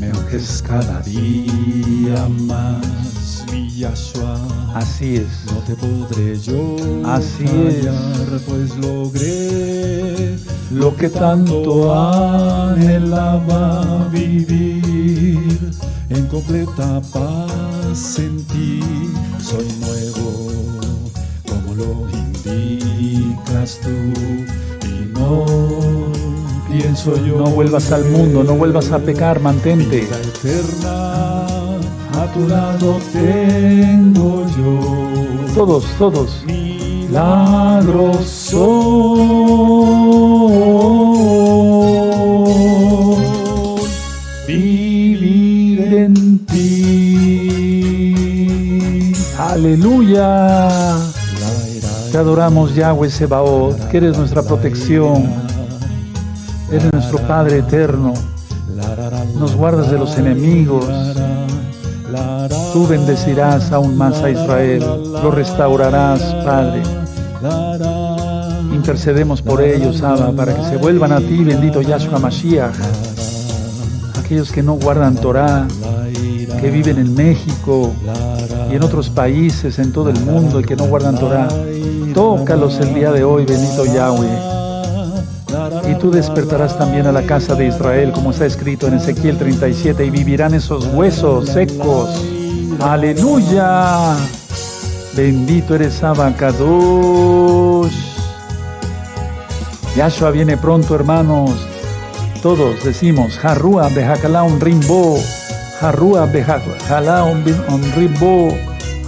me unges cada día más, mi Yahshua, así es. no te podré yo Así fallar, pues logré Lo que tanto anhelaba vivir en completa paz en ti. Soy nuevo, como lo indicas tú, y no pienso yo. No vuelvas al mundo, no vuelvas a pecar, mantente. Vida eterna, a tu lado tengo yo. Todos, todos. Milagroso vivir en ti. Aleluya. Te adoramos, Yahweh Sebaot, que eres nuestra protección. Eres nuestro Padre eterno. Nos guardas de los enemigos. Tú bendecirás aún más a Israel. Lo restaurarás, Padre. Intercedemos por ellos, Abba, para que se vuelvan a ti, bendito Yahshua Mashiach. Aquellos que no guardan Torah, que viven en México y en otros países, en todo el mundo, y que no guardan Torah. Tócalos el día de hoy, bendito Yahweh. Y tú despertarás también a la casa de Israel, como está escrito en Ezequiel 37, y vivirán esos huesos secos. Aleluya. Bendito eres Abacados. Yahshua viene pronto, hermanos. Todos decimos, Harrua Behakalaun Rimbo. Harrua Behakalaun Rimbo.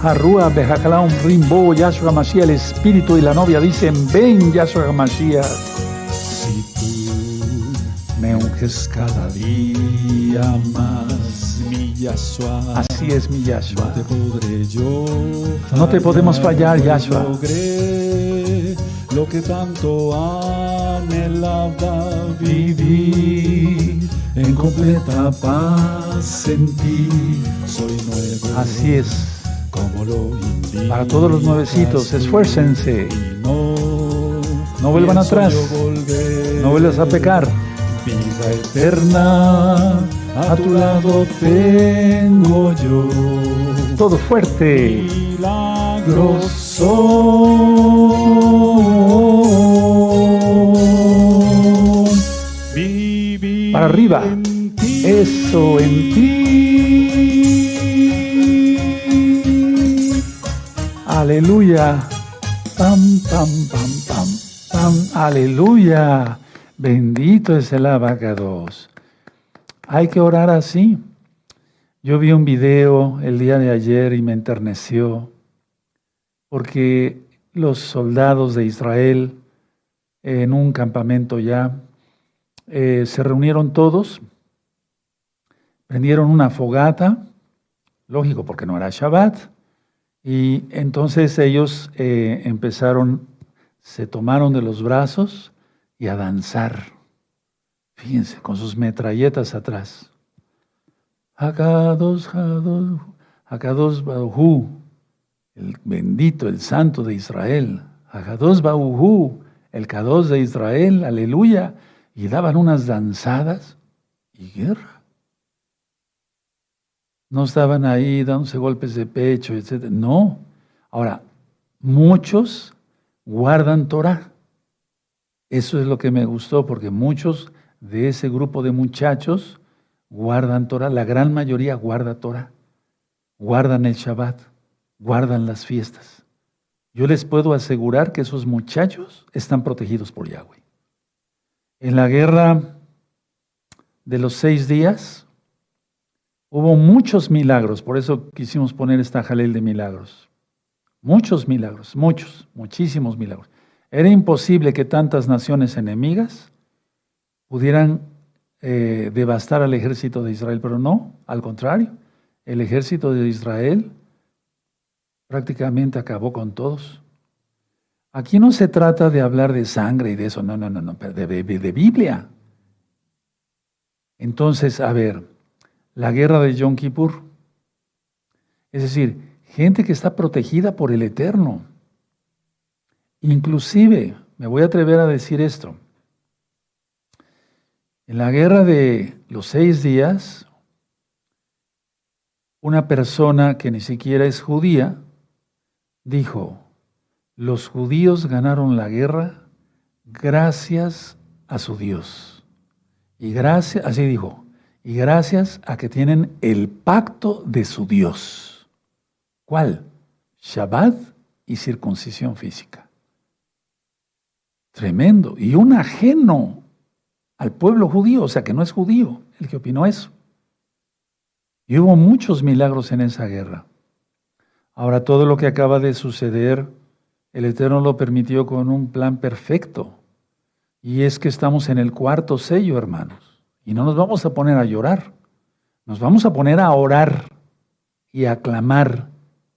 Harrua Behakalaun Rimbo. Yahshua Mashiach, el espíritu y la novia dicen, ven Yahshua Mashiach. Unges cada día más, mi Yahshua. Así es mi No Yahshua. te podré yo No te podemos fallar, Yahshua. Logré lo que tanto anhelaba vivir en completa paz en ti. Soy nuevo. Así es. Como lo Para todos los nuevecitos, esfuércense. No, No vuelvan atrás. No vuelvas a pecar. Vida eterna, a tu lado tengo yo. Todo fuerte. Milagroso. Vivir Para arriba. en ti. Eso en ti. Aleluya. Pam, pam, pam, pam, pam. Aleluya. Bendito es el abacados. Hay que orar así. Yo vi un video el día de ayer y me enterneció porque los soldados de Israel en un campamento ya eh, se reunieron todos, prendieron una fogata, lógico porque no era Shabbat, y entonces ellos eh, empezaron, se tomaron de los brazos y a danzar, fíjense, con sus metralletas atrás. Hakados, Hados, Hakados Barujú, el bendito, el santo de Israel, Hakados Barujú, el Kados de Israel, aleluya, y daban unas danzadas y guerra. No estaban ahí dándose golpes de pecho, etc. No. Ahora, muchos guardan Torah. Eso es lo que me gustó, porque muchos de ese grupo de muchachos guardan Torah, la gran mayoría guarda Torah, guardan el Shabbat, guardan las fiestas. Yo les puedo asegurar que esos muchachos están protegidos por Yahweh. En la guerra de los seis días hubo muchos milagros, por eso quisimos poner esta jalel de milagros. Muchos milagros, muchos, muchísimos milagros. Era imposible que tantas naciones enemigas pudieran eh, devastar al ejército de Israel, pero no, al contrario, el ejército de Israel prácticamente acabó con todos. Aquí no se trata de hablar de sangre y de eso, no, no, no, no, de, de Biblia. Entonces, a ver, la guerra de Yom Kippur, es decir, gente que está protegida por el Eterno. Inclusive, me voy a atrever a decir esto, en la guerra de los seis días, una persona que ni siquiera es judía dijo, los judíos ganaron la guerra gracias a su Dios. Y gracias, así dijo, y gracias a que tienen el pacto de su Dios. ¿Cuál? Shabbat y circuncisión física. Tremendo. Y un ajeno al pueblo judío, o sea que no es judío el que opinó eso. Y hubo muchos milagros en esa guerra. Ahora todo lo que acaba de suceder, el Eterno lo permitió con un plan perfecto. Y es que estamos en el cuarto sello, hermanos. Y no nos vamos a poner a llorar. Nos vamos a poner a orar y a clamar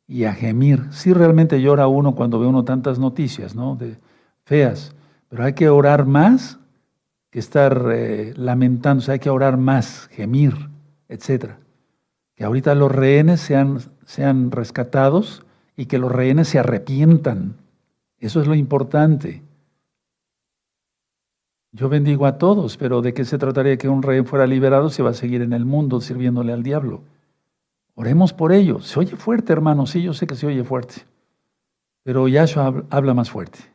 y a gemir. Sí, realmente llora uno cuando ve uno tantas noticias, ¿no? De feas. Pero hay que orar más que estar eh, lamentándose, hay que orar más, gemir, etc. Que ahorita los rehenes sean, sean rescatados y que los rehenes se arrepientan. Eso es lo importante. Yo bendigo a todos, pero ¿de qué se trataría que un rehén fuera liberado si va a seguir en el mundo sirviéndole al diablo? Oremos por ello. Se oye fuerte, hermano, sí, yo sé que se oye fuerte, pero Yahshua habla más fuerte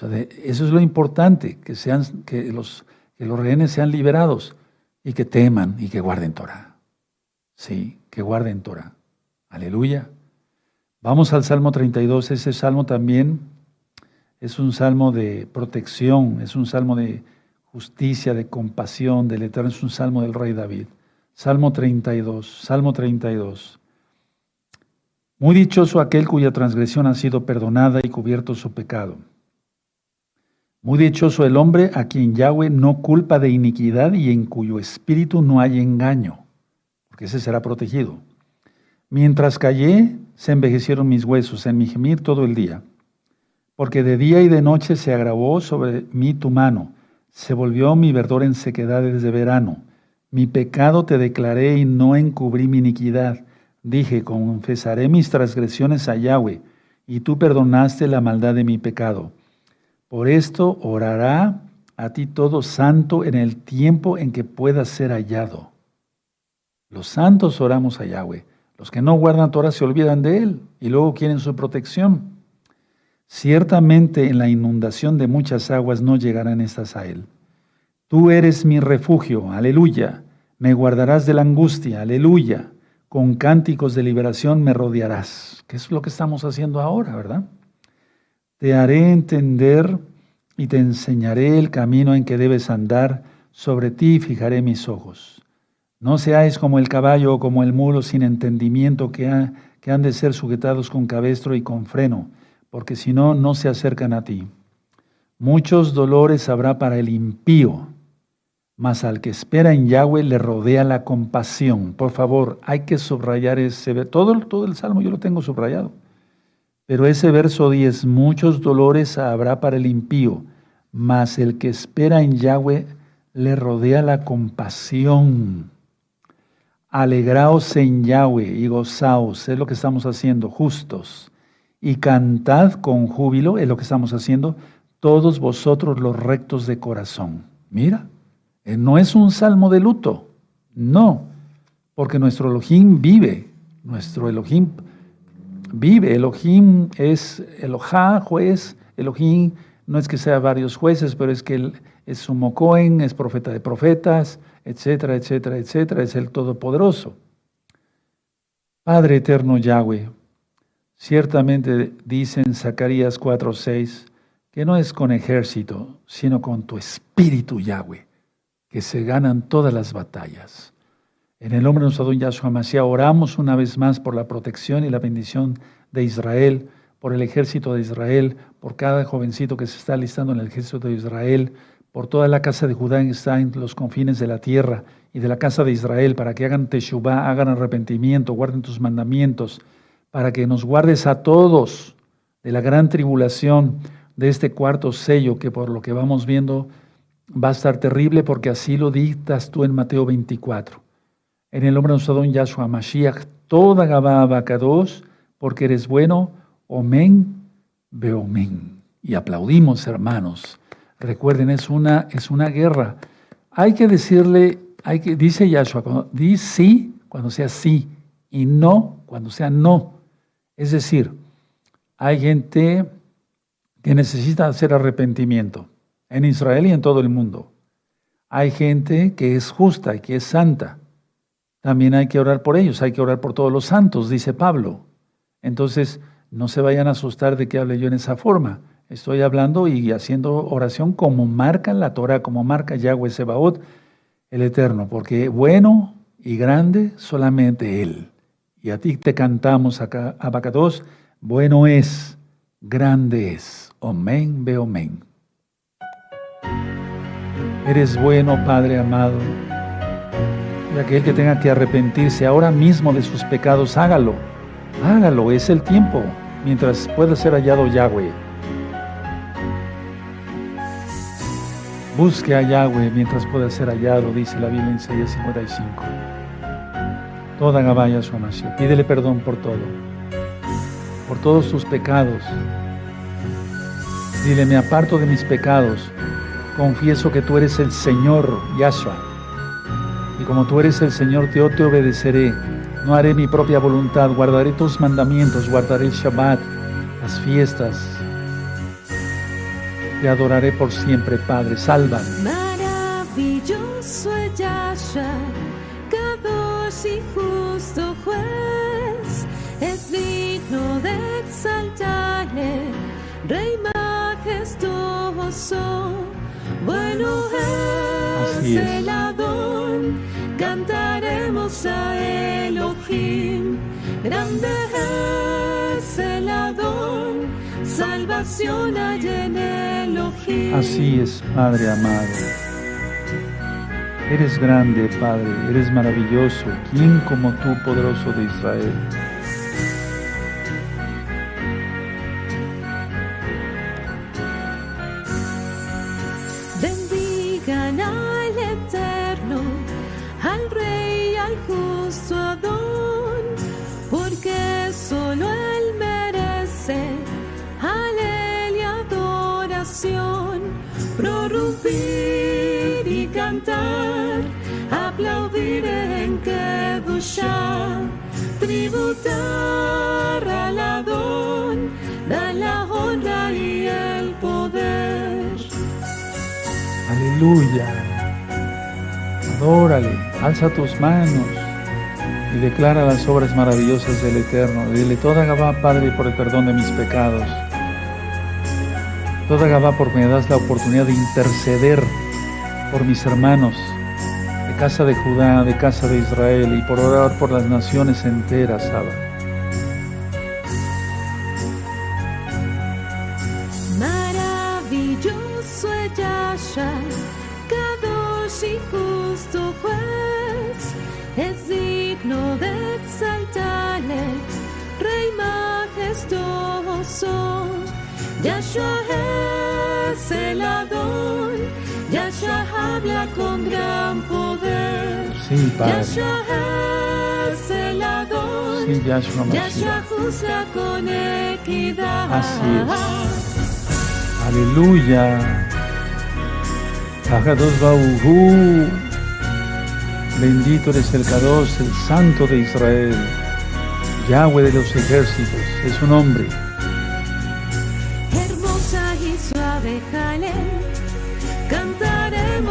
eso es lo importante, que, sean, que, los, que los rehenes sean liberados y que teman y que guarden Torah. Sí, que guarden Torah. Aleluya. Vamos al Salmo 32. Ese salmo también es un salmo de protección, es un salmo de justicia, de compasión del Eterno, es un salmo del rey David. Salmo 32, Salmo 32. Muy dichoso aquel cuya transgresión ha sido perdonada y cubierto su pecado. Muy dichoso el hombre a quien Yahweh no culpa de iniquidad y en cuyo espíritu no hay engaño, porque ese será protegido. Mientras callé, se envejecieron mis huesos en mi gemir todo el día, porque de día y de noche se agravó sobre mí tu mano, se volvió mi verdor en sequedades de verano. Mi pecado te declaré y no encubrí mi iniquidad. Dije, confesaré mis transgresiones a Yahweh, y tú perdonaste la maldad de mi pecado. Por esto orará a ti todo santo en el tiempo en que pueda ser hallado. Los santos oramos a Yahweh. Los que no guardan Torah se olvidan de Él y luego quieren su protección. Ciertamente en la inundación de muchas aguas no llegarán estas a Él. Tú eres mi refugio, aleluya. Me guardarás de la angustia, aleluya. Con cánticos de liberación me rodearás. Que es lo que estamos haciendo ahora, ¿verdad? Te haré entender y te enseñaré el camino en que debes andar, sobre ti fijaré mis ojos. No seáis como el caballo o como el mulo sin entendimiento que, que han de ser sujetados con cabestro y con freno, porque si no, no se acercan a ti. Muchos dolores habrá para el impío, mas al que espera en Yahweh le rodea la compasión. Por favor, hay que subrayar ese, todo, todo el salmo yo lo tengo subrayado. Pero ese verso 10, muchos dolores habrá para el impío, mas el que espera en Yahweh le rodea la compasión. Alegraos en Yahweh y gozaos, es lo que estamos haciendo, justos. Y cantad con júbilo, es lo que estamos haciendo, todos vosotros los rectos de corazón. Mira, eh, no es un salmo de luto, no, porque nuestro Elohim vive, nuestro Elohim vive. Elohim es Elohá, juez, Elohim no es que sea varios jueces, pero es que él es sumo Cohen, es profeta de profetas, etcétera, etcétera, etcétera, es el Todopoderoso. Padre eterno Yahweh, ciertamente dice en Zacarías 4:6 que no es con ejército, sino con tu espíritu Yahweh, que se ganan todas las batallas. En el nombre de nuestro don Yahshua Mashiach oramos una vez más por la protección y la bendición de Israel, por el ejército de Israel, por cada jovencito que se está alistando en el ejército de Israel, por toda la casa de Judá que está en los confines de la tierra y de la casa de Israel, para que hagan teshuvah, hagan arrepentimiento, guarden tus mandamientos, para que nos guardes a todos de la gran tribulación de este cuarto sello, que por lo que vamos viendo va a estar terrible, porque así lo dictas tú en Mateo 24. En el nombre de nuestro don Yahshua Mashiach, toda Gabá Abacados, porque eres bueno, Omen, Beomen. Y aplaudimos, hermanos. Recuerden, es una, es una guerra. Hay que decirle, hay que, dice Yahshua, di sí cuando sea sí y no cuando sea no. Es decir, hay gente que necesita hacer arrepentimiento en Israel y en todo el mundo. Hay gente que es justa y que es santa. También hay que orar por ellos, hay que orar por todos los santos, dice Pablo. Entonces, no se vayan a asustar de que hable yo en esa forma. Estoy hablando y haciendo oración como marca la Torah, como marca Yahweh Sebaot, el Eterno, porque bueno y grande solamente Él. Y a ti te cantamos acá, Abacados, bueno es, grande es. Omen, ve omen. Eres bueno, Padre amado. Y aquel que tenga que arrepentirse ahora mismo de sus pecados, hágalo. Hágalo, es el tiempo, mientras pueda ser hallado Yahweh. Busque a Yahweh mientras pueda ser hallado, dice la Biblia en Isaías 55. Toda Gabaya su amación. Pídele perdón por todo, por todos tus pecados. Dile, me aparto de mis pecados. Confieso que tú eres el Señor, Yahshua. Como tú eres el Señor, yo te obedeceré. No haré mi propia voluntad, guardaré tus mandamientos, guardaré el Shabbat, las fiestas, te adoraré por siempre, Padre. Sálvame. Maravilloso es Yahshua, Kadosh y justo juez, es digno de exaltarle, Rey majestuoso, bueno es, el Adón, cantaremos a Elohim, grande es el Adón, salvación hay en Así es, Padre amado. Eres grande, Padre, eres maravilloso. ¿Quién como tú, poderoso de Israel? Alza tus manos y declara las obras maravillosas del Eterno. Dile toda Gabá, Padre, por el perdón de mis pecados. Toda Gabá, porque me das la oportunidad de interceder por mis hermanos de casa de Judá, de casa de Israel y por orar por las naciones enteras, Abba. Yahshua es el Adón Yahshua habla con gran poder. Sí, Padre. Yahshua es el Adón. Sí, Yahshua, Yahshua juzga con equidad. Así es. Aleluya. Bajados Bauhu. Bendito eres el Kadosh, el Santo de Israel. Yahweh de los ejércitos, es su nombre.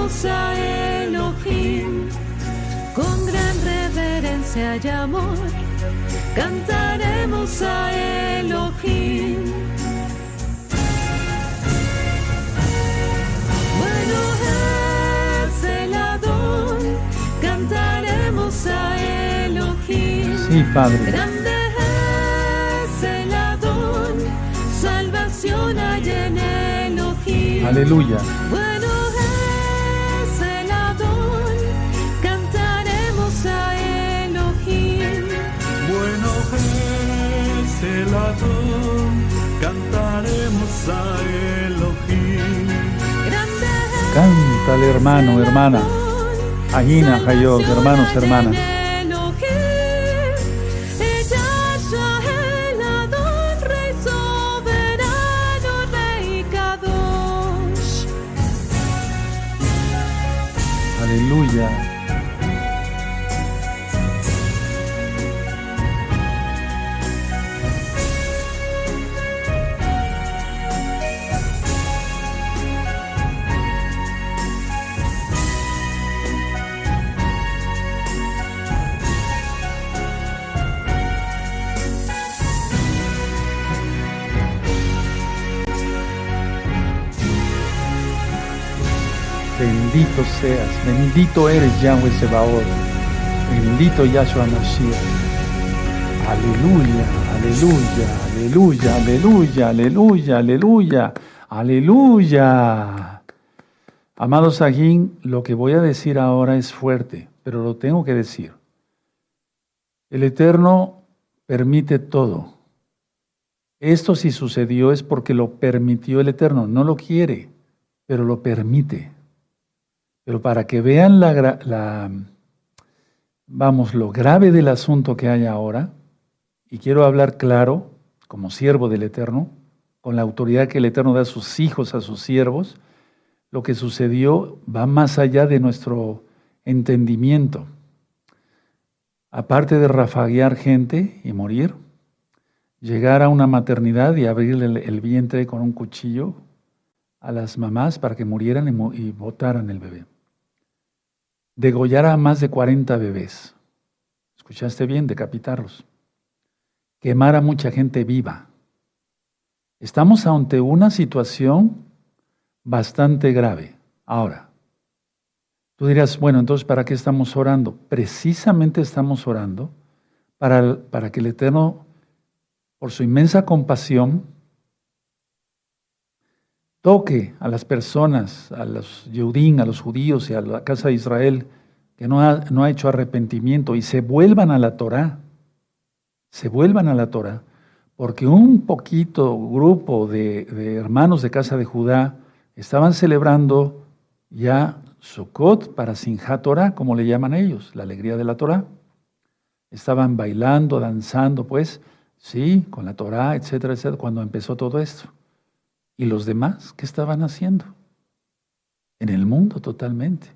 A Elohim. Con gran reverencia y amor, cantaremos a Elohim. Bueno es el Adón, cantaremos a Elohim. Sí, Padre. Grande es el Adón, salvación hay en Elohim. Aleluya. Cantaremos a Elohim. Cántale, hermano, hermana. Agina, Jayot, hermanos, hermanas. en Bendito seas, bendito eres Yahweh Sebaot, bendito Yahshua Mashiach. Aleluya, aleluya, aleluya, aleluya, aleluya, aleluya, aleluya. Amado Sajín, lo que voy a decir ahora es fuerte, pero lo tengo que decir. El Eterno permite todo. Esto si sucedió es porque lo permitió el Eterno, no lo quiere, pero lo permite. Pero para que vean la, vamos, lo grave del asunto que hay ahora, y quiero hablar claro, como siervo del Eterno, con la autoridad que el Eterno da a sus hijos, a sus siervos, lo que sucedió va más allá de nuestro entendimiento. Aparte de rafaguear gente y morir, llegar a una maternidad y abrirle el, vientre con un cuchillo a las mamás para que murieran y botaran el bebé. Degollar a más de 40 bebés. ¿Escuchaste bien? Decapitarlos. Quemar a mucha gente viva. Estamos ante una situación bastante grave. Ahora, tú dirás, bueno, entonces, ¿para qué estamos orando? Precisamente estamos orando para, para que el Eterno, por su inmensa compasión, toque a las personas, a los Yeudín, a los judíos y a la casa de Israel que no ha, no ha hecho arrepentimiento y se vuelvan a la Torá, se vuelvan a la Torá, porque un poquito grupo de, de hermanos de casa de Judá estaban celebrando ya Sukkot para Sinjat Torah, como le llaman ellos, la alegría de la Torá. Estaban bailando, danzando, pues, sí, con la Torá, etcétera, etcétera, cuando empezó todo esto. ¿Y los demás qué estaban haciendo? En el mundo totalmente,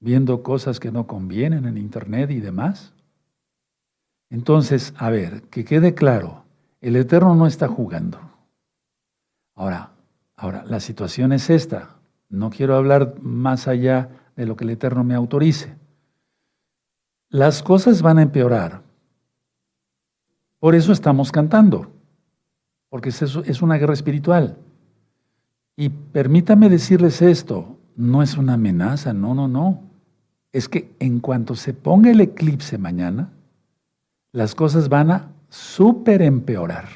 viendo cosas que no convienen en Internet y demás. Entonces, a ver, que quede claro, el Eterno no está jugando. Ahora, ahora, la situación es esta. No quiero hablar más allá de lo que el Eterno me autorice. Las cosas van a empeorar. Por eso estamos cantando, porque es, una guerra espiritual. Y permítame decirles esto, no es una amenaza, no, no, no. Es que en cuanto se ponga el eclipse mañana, las cosas van a súper empeorar.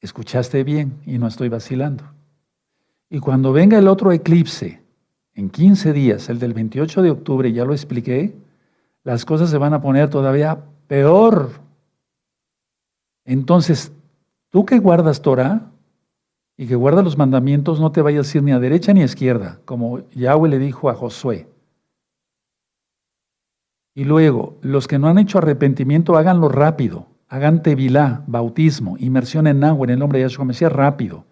Escuchaste bien y no estoy vacilando. Y cuando venga el otro eclipse, en 15 días, el del 28 de octubre, ya lo expliqué, las cosas se van a poner todavía peor. Entonces, tú que guardas Torah y que guardas los mandamientos, no te vayas a ir ni a derecha ni a izquierda, como Yahweh le dijo a Josué. Y luego, los que no han hecho arrepentimiento, háganlo rápido. Hagan tevilá, bautismo, inmersión en agua en el nombre de Yahshua Mesías rápido.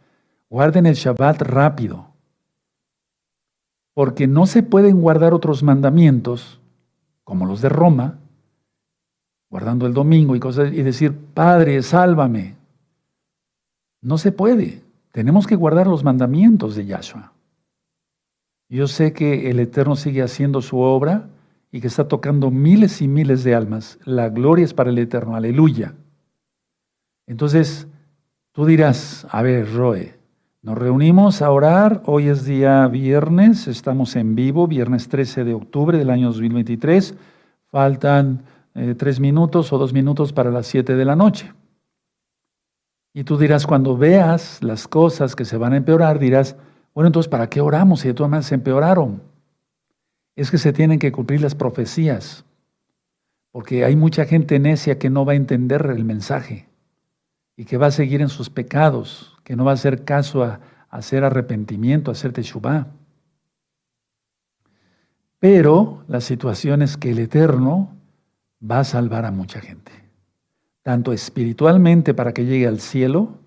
Guarden el Shabbat rápido. Porque no se pueden guardar otros mandamientos como los de Roma, guardando el domingo y cosas, y decir, Padre, sálvame. No se puede. Tenemos que guardar los mandamientos de Yahshua. Yo sé que el Eterno sigue haciendo su obra y que está tocando miles y miles de almas. La gloria es para el Eterno, aleluya. Entonces, tú dirás, a ver, Roe, nos reunimos a orar, hoy es día viernes, estamos en vivo, viernes 13 de octubre del año 2023, faltan eh, tres minutos o dos minutos para las siete de la noche. Y tú dirás, cuando veas las cosas que se van a empeorar, dirás, bueno, entonces, ¿para qué oramos si de todas maneras se empeoraron? Es que se tienen que cumplir las profecías, porque hay mucha gente necia que no va a entender el mensaje y que va a seguir en sus pecados, que no va a hacer caso a, hacer arrepentimiento, a hacer teshuvah. Pero la situación es que el Eterno va a salvar a mucha gente, tanto espiritualmente para que llegue al cielo,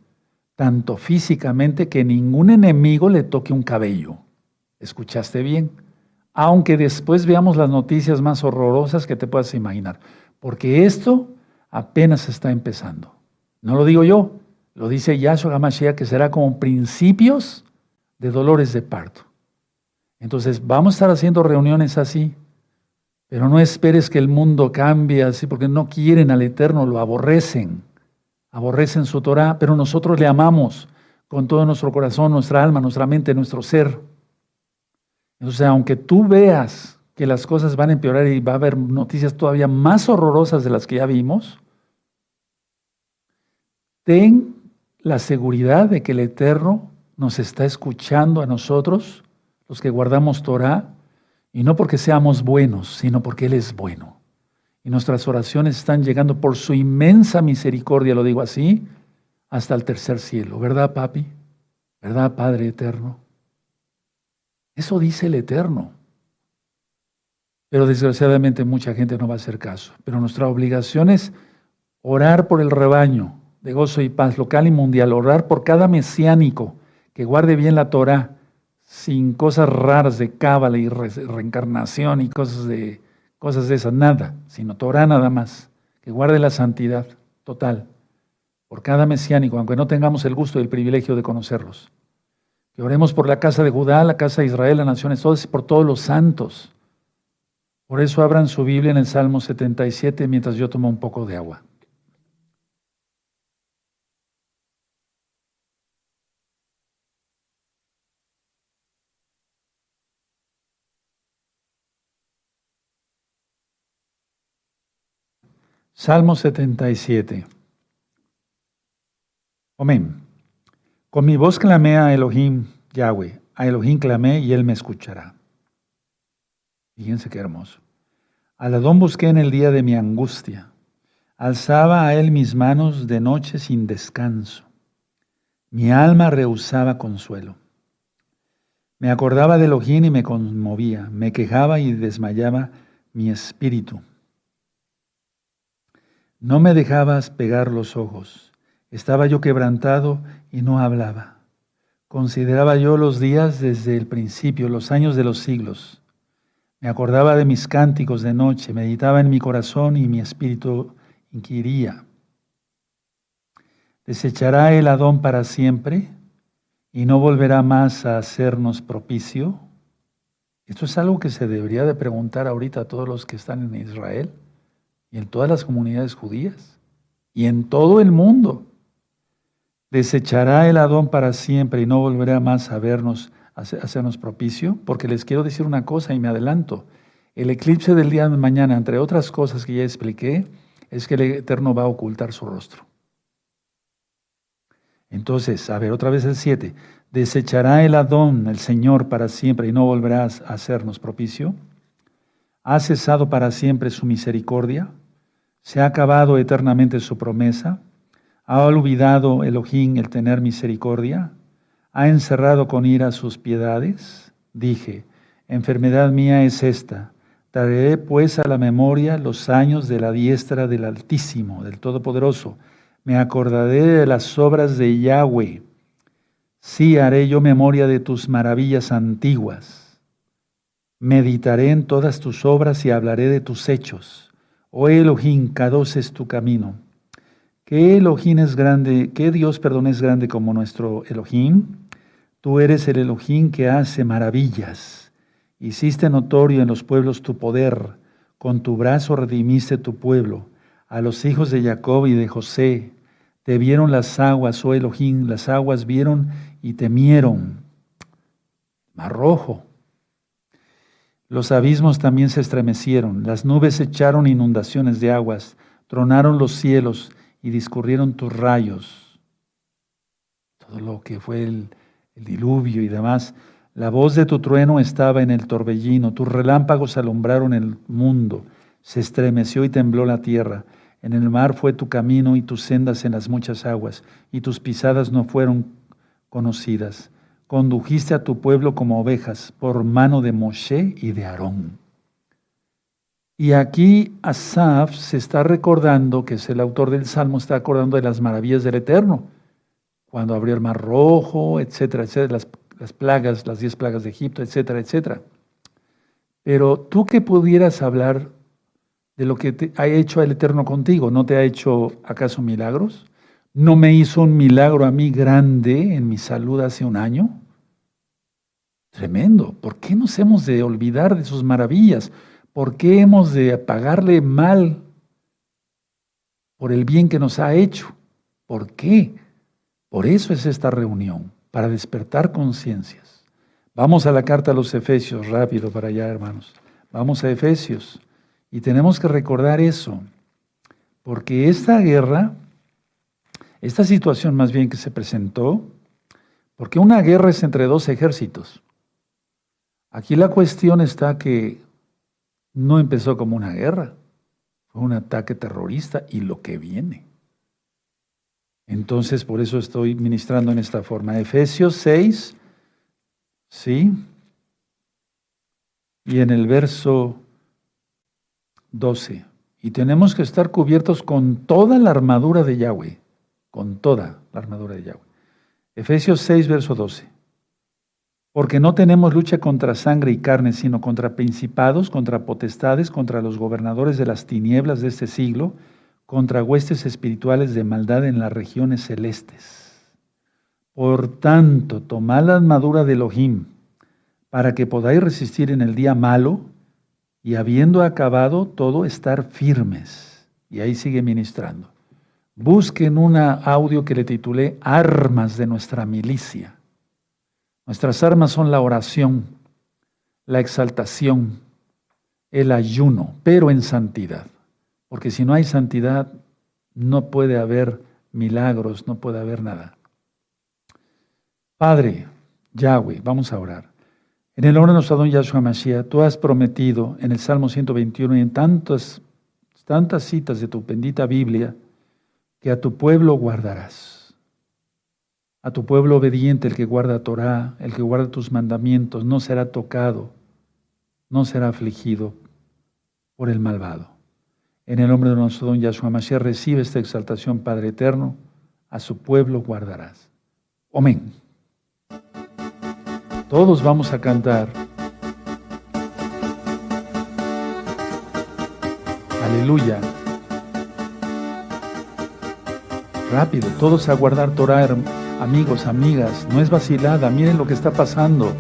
tanto físicamente que ningún enemigo le toque un cabello. ¿Escuchaste bien? Aunque después veamos las noticias más horrorosas que te puedas imaginar, porque esto apenas está empezando. No lo digo yo, lo dice Yahshua HaMashiach que será como principios de dolores de parto. Entonces, vamos a estar haciendo reuniones así, pero no esperes que el mundo cambie así, porque no quieren al Eterno, lo aborrecen aborrecen su Torah, pero nosotros le amamos con todo nuestro corazón, nuestra alma, nuestra mente, nuestro ser. Entonces, aunque tú veas que las cosas van a empeorar y va a haber noticias todavía más horrorosas de las que ya vimos, ten la seguridad de que el Eterno nos está escuchando a nosotros, los que guardamos Torah, y no porque seamos buenos, sino porque Él es bueno y nuestras oraciones están llegando por su inmensa misericordia, lo digo así, hasta el tercer cielo. ¿Verdad, papi? ¿Verdad, Padre eterno? Eso dice el eterno. Pero desgraciadamente mucha gente no va a hacer caso. Pero nuestra obligación es orar por el rebaño de gozo y paz local y mundial, orar por cada mesiánico que guarde bien la Torah, sin cosas raras de cábala y reencarnación y cosas de cosas de esas, nada, sino Torah nada más, que guarde la santidad total por cada mesiánico, aunque no tengamos el gusto y el privilegio de conocerlos. Que oremos por la casa de Judá, la casa de Israel, las naciones todas y por todos los santos. Por eso abran su Biblia en el Salmo 77 mientras yo tomo un poco de agua. Salmo 77. Amén. Con mi voz clamé a Elohim, Yahweh. A Elohim clamé y él me escuchará. Fíjense qué hermoso. Al Adón busqué en el día de mi angustia. Alzaba a él mis manos de noche sin descanso. Mi alma rehusaba consuelo. Me acordaba de Elohim y me conmovía. Me quejaba y desmayaba mi espíritu. No me dejabas pegar los ojos. Estaba yo quebrantado y no hablaba. Consideraba yo los días desde el principio, los años de los siglos. Me acordaba de mis cánticos de noche, meditaba en mi corazón y mi espíritu inquiría. ¿Desechará el Adón para siempre y no volverá más a hacernos propicio? Esto es algo que se debería de preguntar ahorita a todos los que están en Israel y en todas las comunidades judías y en todo el mundo. ¿Desechará el Adón para siempre y no volverá más a vernos, a hacernos propicio? Porque les quiero decir una cosa y me adelanto. El eclipse del día de mañana, entre otras cosas que ya expliqué, es que el Eterno va a ocultar su rostro. Entonces, a ver, otra vez el 7. ¿Desechará el Adón, el Señor, para siempre y no volverá a hacernos propicio? ¿Ha cesado para siempre su misericordia? ¿Se ha acabado eternamente su promesa? ¿Ha olvidado Elohim el tener misericordia? ¿Ha encerrado con ira sus piedades? Dije, enfermedad mía es esta. Traeré pues a la memoria los años de la diestra del Altísimo, del Todopoderoso. Me acordaré de las obras de Yahweh. Sí haré yo memoria de tus maravillas antiguas. Meditaré en todas tus obras y hablaré de tus hechos. Oh Elohim, Kados es tu camino. ¿Qué Elohim es grande? ¿Qué Dios, perdón, es grande como nuestro Elohim? Tú eres el Elohim que hace maravillas. Hiciste notorio en los pueblos tu poder. Con tu brazo redimiste tu pueblo. A los hijos de Jacob y de José. Te vieron las aguas, oh Elohim, las aguas vieron y temieron. Mar rojo. Los abismos también se estremecieron, las nubes echaron inundaciones de aguas, tronaron los cielos y discurrieron tus rayos. Todo lo que fue el, el diluvio y demás. La voz de tu trueno estaba en el torbellino, tus relámpagos alumbraron el mundo, se estremeció y tembló la tierra. En el mar fue tu camino y tus sendas en las muchas aguas, y tus pisadas no fueron conocidas. Condujiste a tu pueblo como ovejas por mano de Moshe y de Aarón. Y aquí Asaf se está recordando, que es el autor del Salmo, está acordando de las maravillas del Eterno, cuando abrió el mar rojo, etcétera, etcétera, las, plagas, las diez plagas de Egipto, etcétera, etcétera. Pero tú que pudieras hablar de lo que ha hecho el Eterno contigo. ¿No te ha hecho acaso milagros? ¿No me hizo un milagro a mí grande en mi salud hace un año? Tremendo. ¿Por qué nos hemos de olvidar de sus maravillas? ¿Por qué hemos de pagarle mal por el bien que nos ha hecho? ¿Por qué? Por eso es esta reunión, para despertar conciencias. Vamos a la carta a los Efesios, rápido para allá, hermanos. Vamos a Efesios. Y tenemos que recordar eso, porque esta guerra, esta situación más bien que se presentó, porque una guerra es entre dos ejércitos. Aquí la cuestión está que no empezó como una guerra, fue un ataque terrorista y lo que viene. Entonces, por eso estoy ministrando en esta forma. Efesios 6, ¿sí? Y en el verso 12. Y tenemos que estar cubiertos con toda la armadura de Yahweh, con toda la armadura de Yahweh. Efesios 6, verso 12. Porque no tenemos lucha contra sangre y carne, sino contra principados, contra potestades, contra los gobernadores de las tinieblas de este siglo, contra huestes espirituales de maldad en las regiones celestes. Por tanto, tomad la armadura de Elohim, para que podáis resistir en el día malo, y habiendo acabado todo, estar firmes. Y ahí sigue ministrando. Busquen un audio que le titulé Armas de nuestra milicia. Nuestras armas son la oración, la exaltación, el ayuno, pero en santidad. Porque si no hay santidad, no puede haber milagros, no puede haber nada. Padre, Yahweh, vamos a orar. En el nombre de nuestro don Yahshua Mashiach, tú has prometido en el Salmo 121 y en tantas, tantas citas de tu bendita Biblia que a tu pueblo guardarás. A tu pueblo obediente, el que guarda Torah, el que guarda tus mandamientos, no será tocado, no será afligido por el malvado. En el nombre de nuestro don Yahshua Mashiach, recibe esta exaltación, Padre eterno, a su pueblo guardarás. Amén. Todos vamos a cantar. Aleluya. Rápido, todos a guardar Torah, amigos, amigas. No es vacilada, miren lo que está pasando.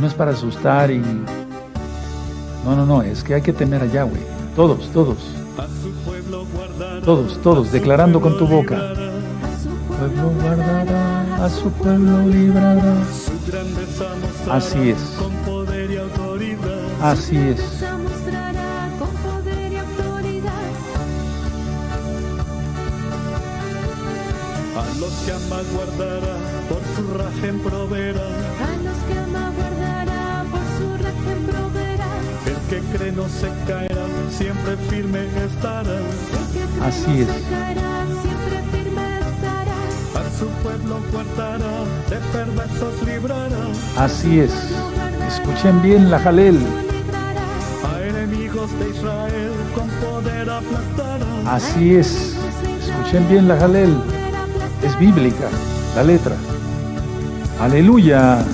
No es para asustar y... No, no, no, es que hay que temer a Yahweh. Todos, todos. Todos, todos, declarando con tu boca. Pueblo guardará. Así es. Así es. Guardará, por su rajen proveerá. A los que ama guardará, por su rajen proveerá. El que cree no se caerá, siempre firme estará. Así es. A su pueblo guardará, de perversos librará. Así es. Escuchen bien la Jalel. A enemigos de Israel con poder aplastará. Así es. Escuchen bien la Jalel. Es bíblica la letra. Aleluya.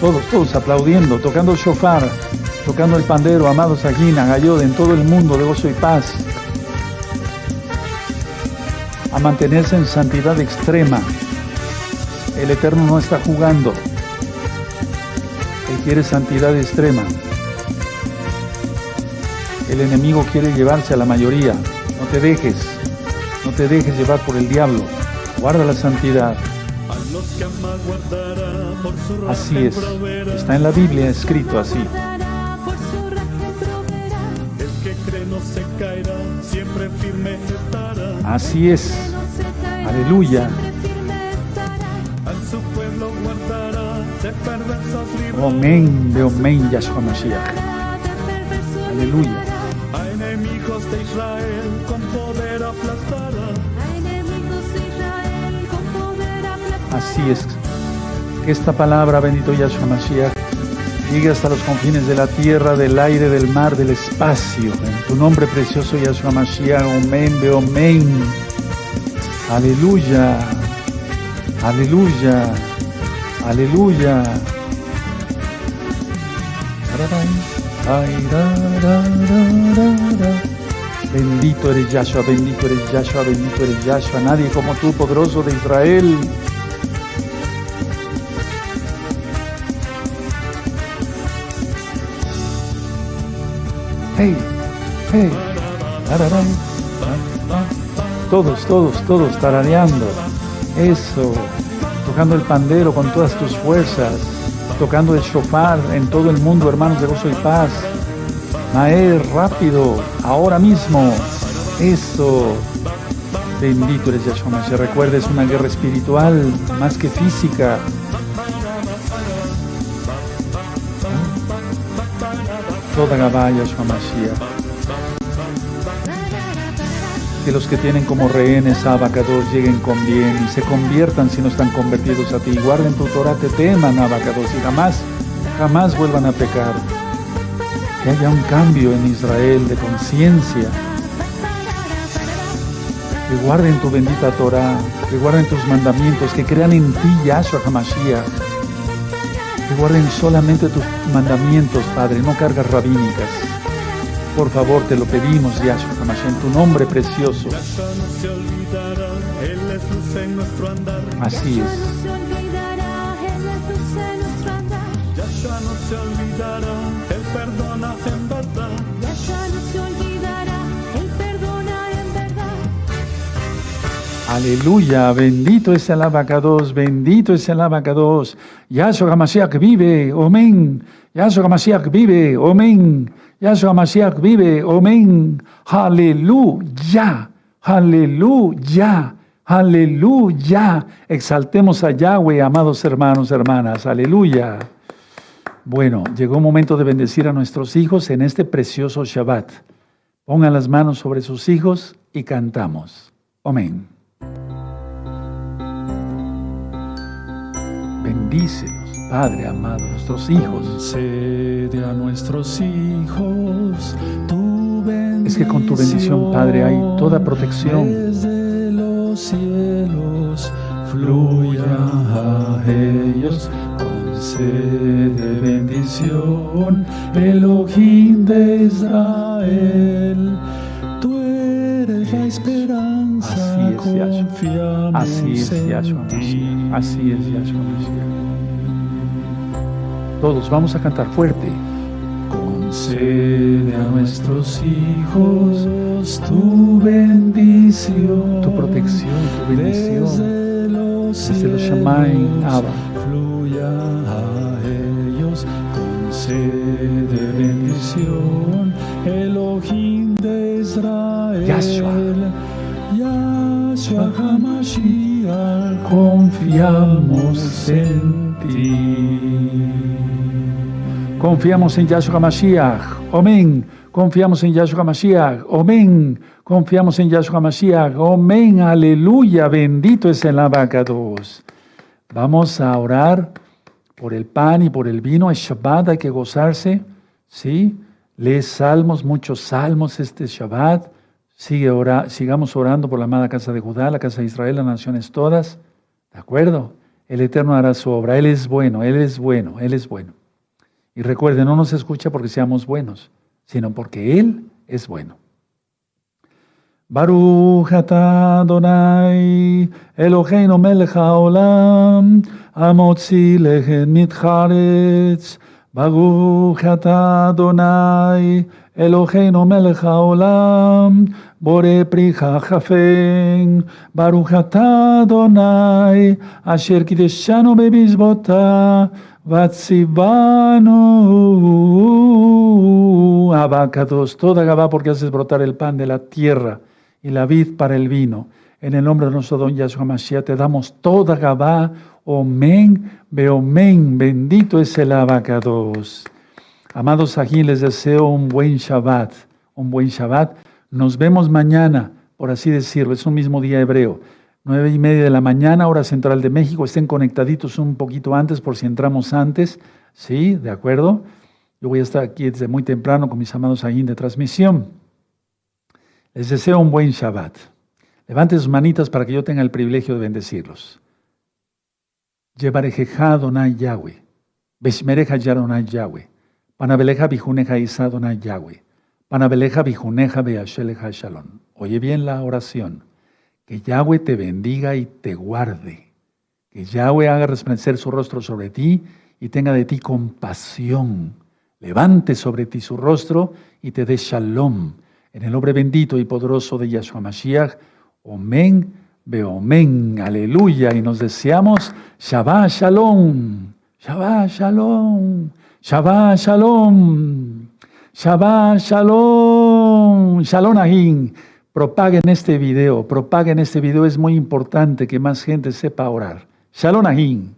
Todos, todos aplaudiendo, tocando el shofar, tocando el pandero, amados aquí en en todo el mundo de gozo y paz. A mantenerse en santidad extrema. El Eterno no está jugando. Él quiere santidad extrema. El enemigo quiere llevarse a la mayoría. No te dejes. No te dejes llevar por el diablo. Guarda la santidad. Así es. Está en la Biblia escrito así. Así es. Aleluya. Amén, de Amén, Yahshua Mashiach. Aleluya. Que esta palabra, bendito Yahshua Mashiach, llegue hasta los confines de la tierra, del aire, del mar, del espacio. En tu nombre precioso, Yahshua Mashiach. Amén, de Amén. Aleluya. Aleluya. Aleluya. Bendito eres Yahshua, bendito eres Yahshua, bendito eres Yahshua. Nadie como tú, poderoso de Israel. Hey, hey. Todos, todos, todos tarareando. Eso. Tocando el pandero con todas tus fuerzas tocando el shofar en todo el mundo, hermanos de gozo y paz. Maer, rápido, ahora mismo. Eso. Bendito eres Yahshua. Recuerda, es una guerra espiritual más que física. Yahshua Mashiach que los que tienen como rehenes a Abacados lleguen con bien y se conviertan si no están convertidos a ti. Guarden tu Torah, te teman Abacados y jamás, jamás vuelvan a pecar. Que haya un cambio en Israel de conciencia. Que guarden tu bendita Torah, que guarden tus mandamientos, que crean en ti, Yahshua HaMashiach. Guarden solamente tus mandamientos, Padre, no cargas rabínicas. Por favor, te lo pedimos, Yahshua en tu nombre precioso. Así es. Aleluya, bendito es el abacados, bendito es el abacados. Yahshua HaMashiach vive, amén. Yahshua HaMashiach vive, amén. Yahshua Mashiach vive, amén. Aleluya, aleluya, aleluya. Exaltemos a Yahweh, amados hermanos, hermanas, aleluya. Bueno, llegó un momento de bendecir a nuestros hijos en este precioso Shabbat. Pongan las manos sobre sus hijos y cantamos. Amén. Bendícelos. Padre amado, nuestros hijos. Concede a nuestros hijos tu bendición. Es que con tu bendición, Padre, hay toda protección. Desde los cielos fluya a ellos. Concede bendición, Elohim de Israel. La esperanza, Así es, Yahshua. Así es, Yahshua. Así es, Yahshua. Todos vamos a cantar fuerte. Concede a nuestros hijos tu bendición, Tu protección, tu bendición. Desde los, Desde los Abba. fluya a ellos, concede bendición, HaMashiach, Confiamos en ti. Confiamos en Yahshua Mashiach. Amén. Confiamos en Yahshua Mashiach. Amén. Confiamos en Yahshua Mashiach. Amén. Aleluya. Bendito es el abacados. Vamos a orar por el pan y por el vino. Es Shabbat, hay que gozarse. ¿Sí? Lee salmos, muchos salmos este Shabbat. Sigue ora, sigamos orando por la amada casa de Judá, la casa de Israel, las naciones todas. ¿De acuerdo? El Eterno hará su obra. Él es bueno, Él es bueno, Él es bueno. Y recuerde, no nos escucha porque seamos buenos, sino porque Él es bueno. Baruch atah Adonai Eloheinu melech haolam amotzi lechet mitcharetz Baruch atah Adonai Eloheinu melech haolam Bore Prija Jafen, Barujata Donai, Asher Kideshano Bebisbota, Vatsibano, Abacados, toda Gabá porque haces brotar el pan de la tierra y la vid para el vino. En el nombre de nuestro don Yahshua Mashiach te damos toda Gabá, Omen, Beomen, bendito es el Abacados. Amados aquí les deseo un buen Shabbat, un buen Shabbat nos vemos mañana, por así decirlo, es un mismo día hebreo. Nueve y media de la mañana, hora central de México. Estén conectaditos un poquito antes por si entramos antes. ¿Sí? ¿De acuerdo? Yo voy a estar aquí desde muy temprano con mis amados ahí de transmisión. Les deseo un buen Shabbat. Levanten sus manitas para que yo tenga el privilegio de bendecirlos. Llevarejeja Donai Yahweh. Beshmereja Yadonai Yahweh. Panabeleja bijuneja Isa Donai Yahweh. Panabeleja beasheleja Shalom. Oye bien la oración. Que Yahweh te bendiga y te guarde. Que Yahweh haga resplandecer su rostro sobre ti y tenga de ti compasión. Levante sobre ti su rostro y te dé shalom. En el nombre bendito y poderoso de Yahshua Mashiach. Omen, Beomen, aleluya. Y nos deseamos Shabbat Shalom, Shabbat Shalom, Shabbat Shalom, Shabbat Shalom, Shalom Ahim. Propaguen este video, propaguen este video, es muy importante que más gente sepa orar. Shalom Ahim.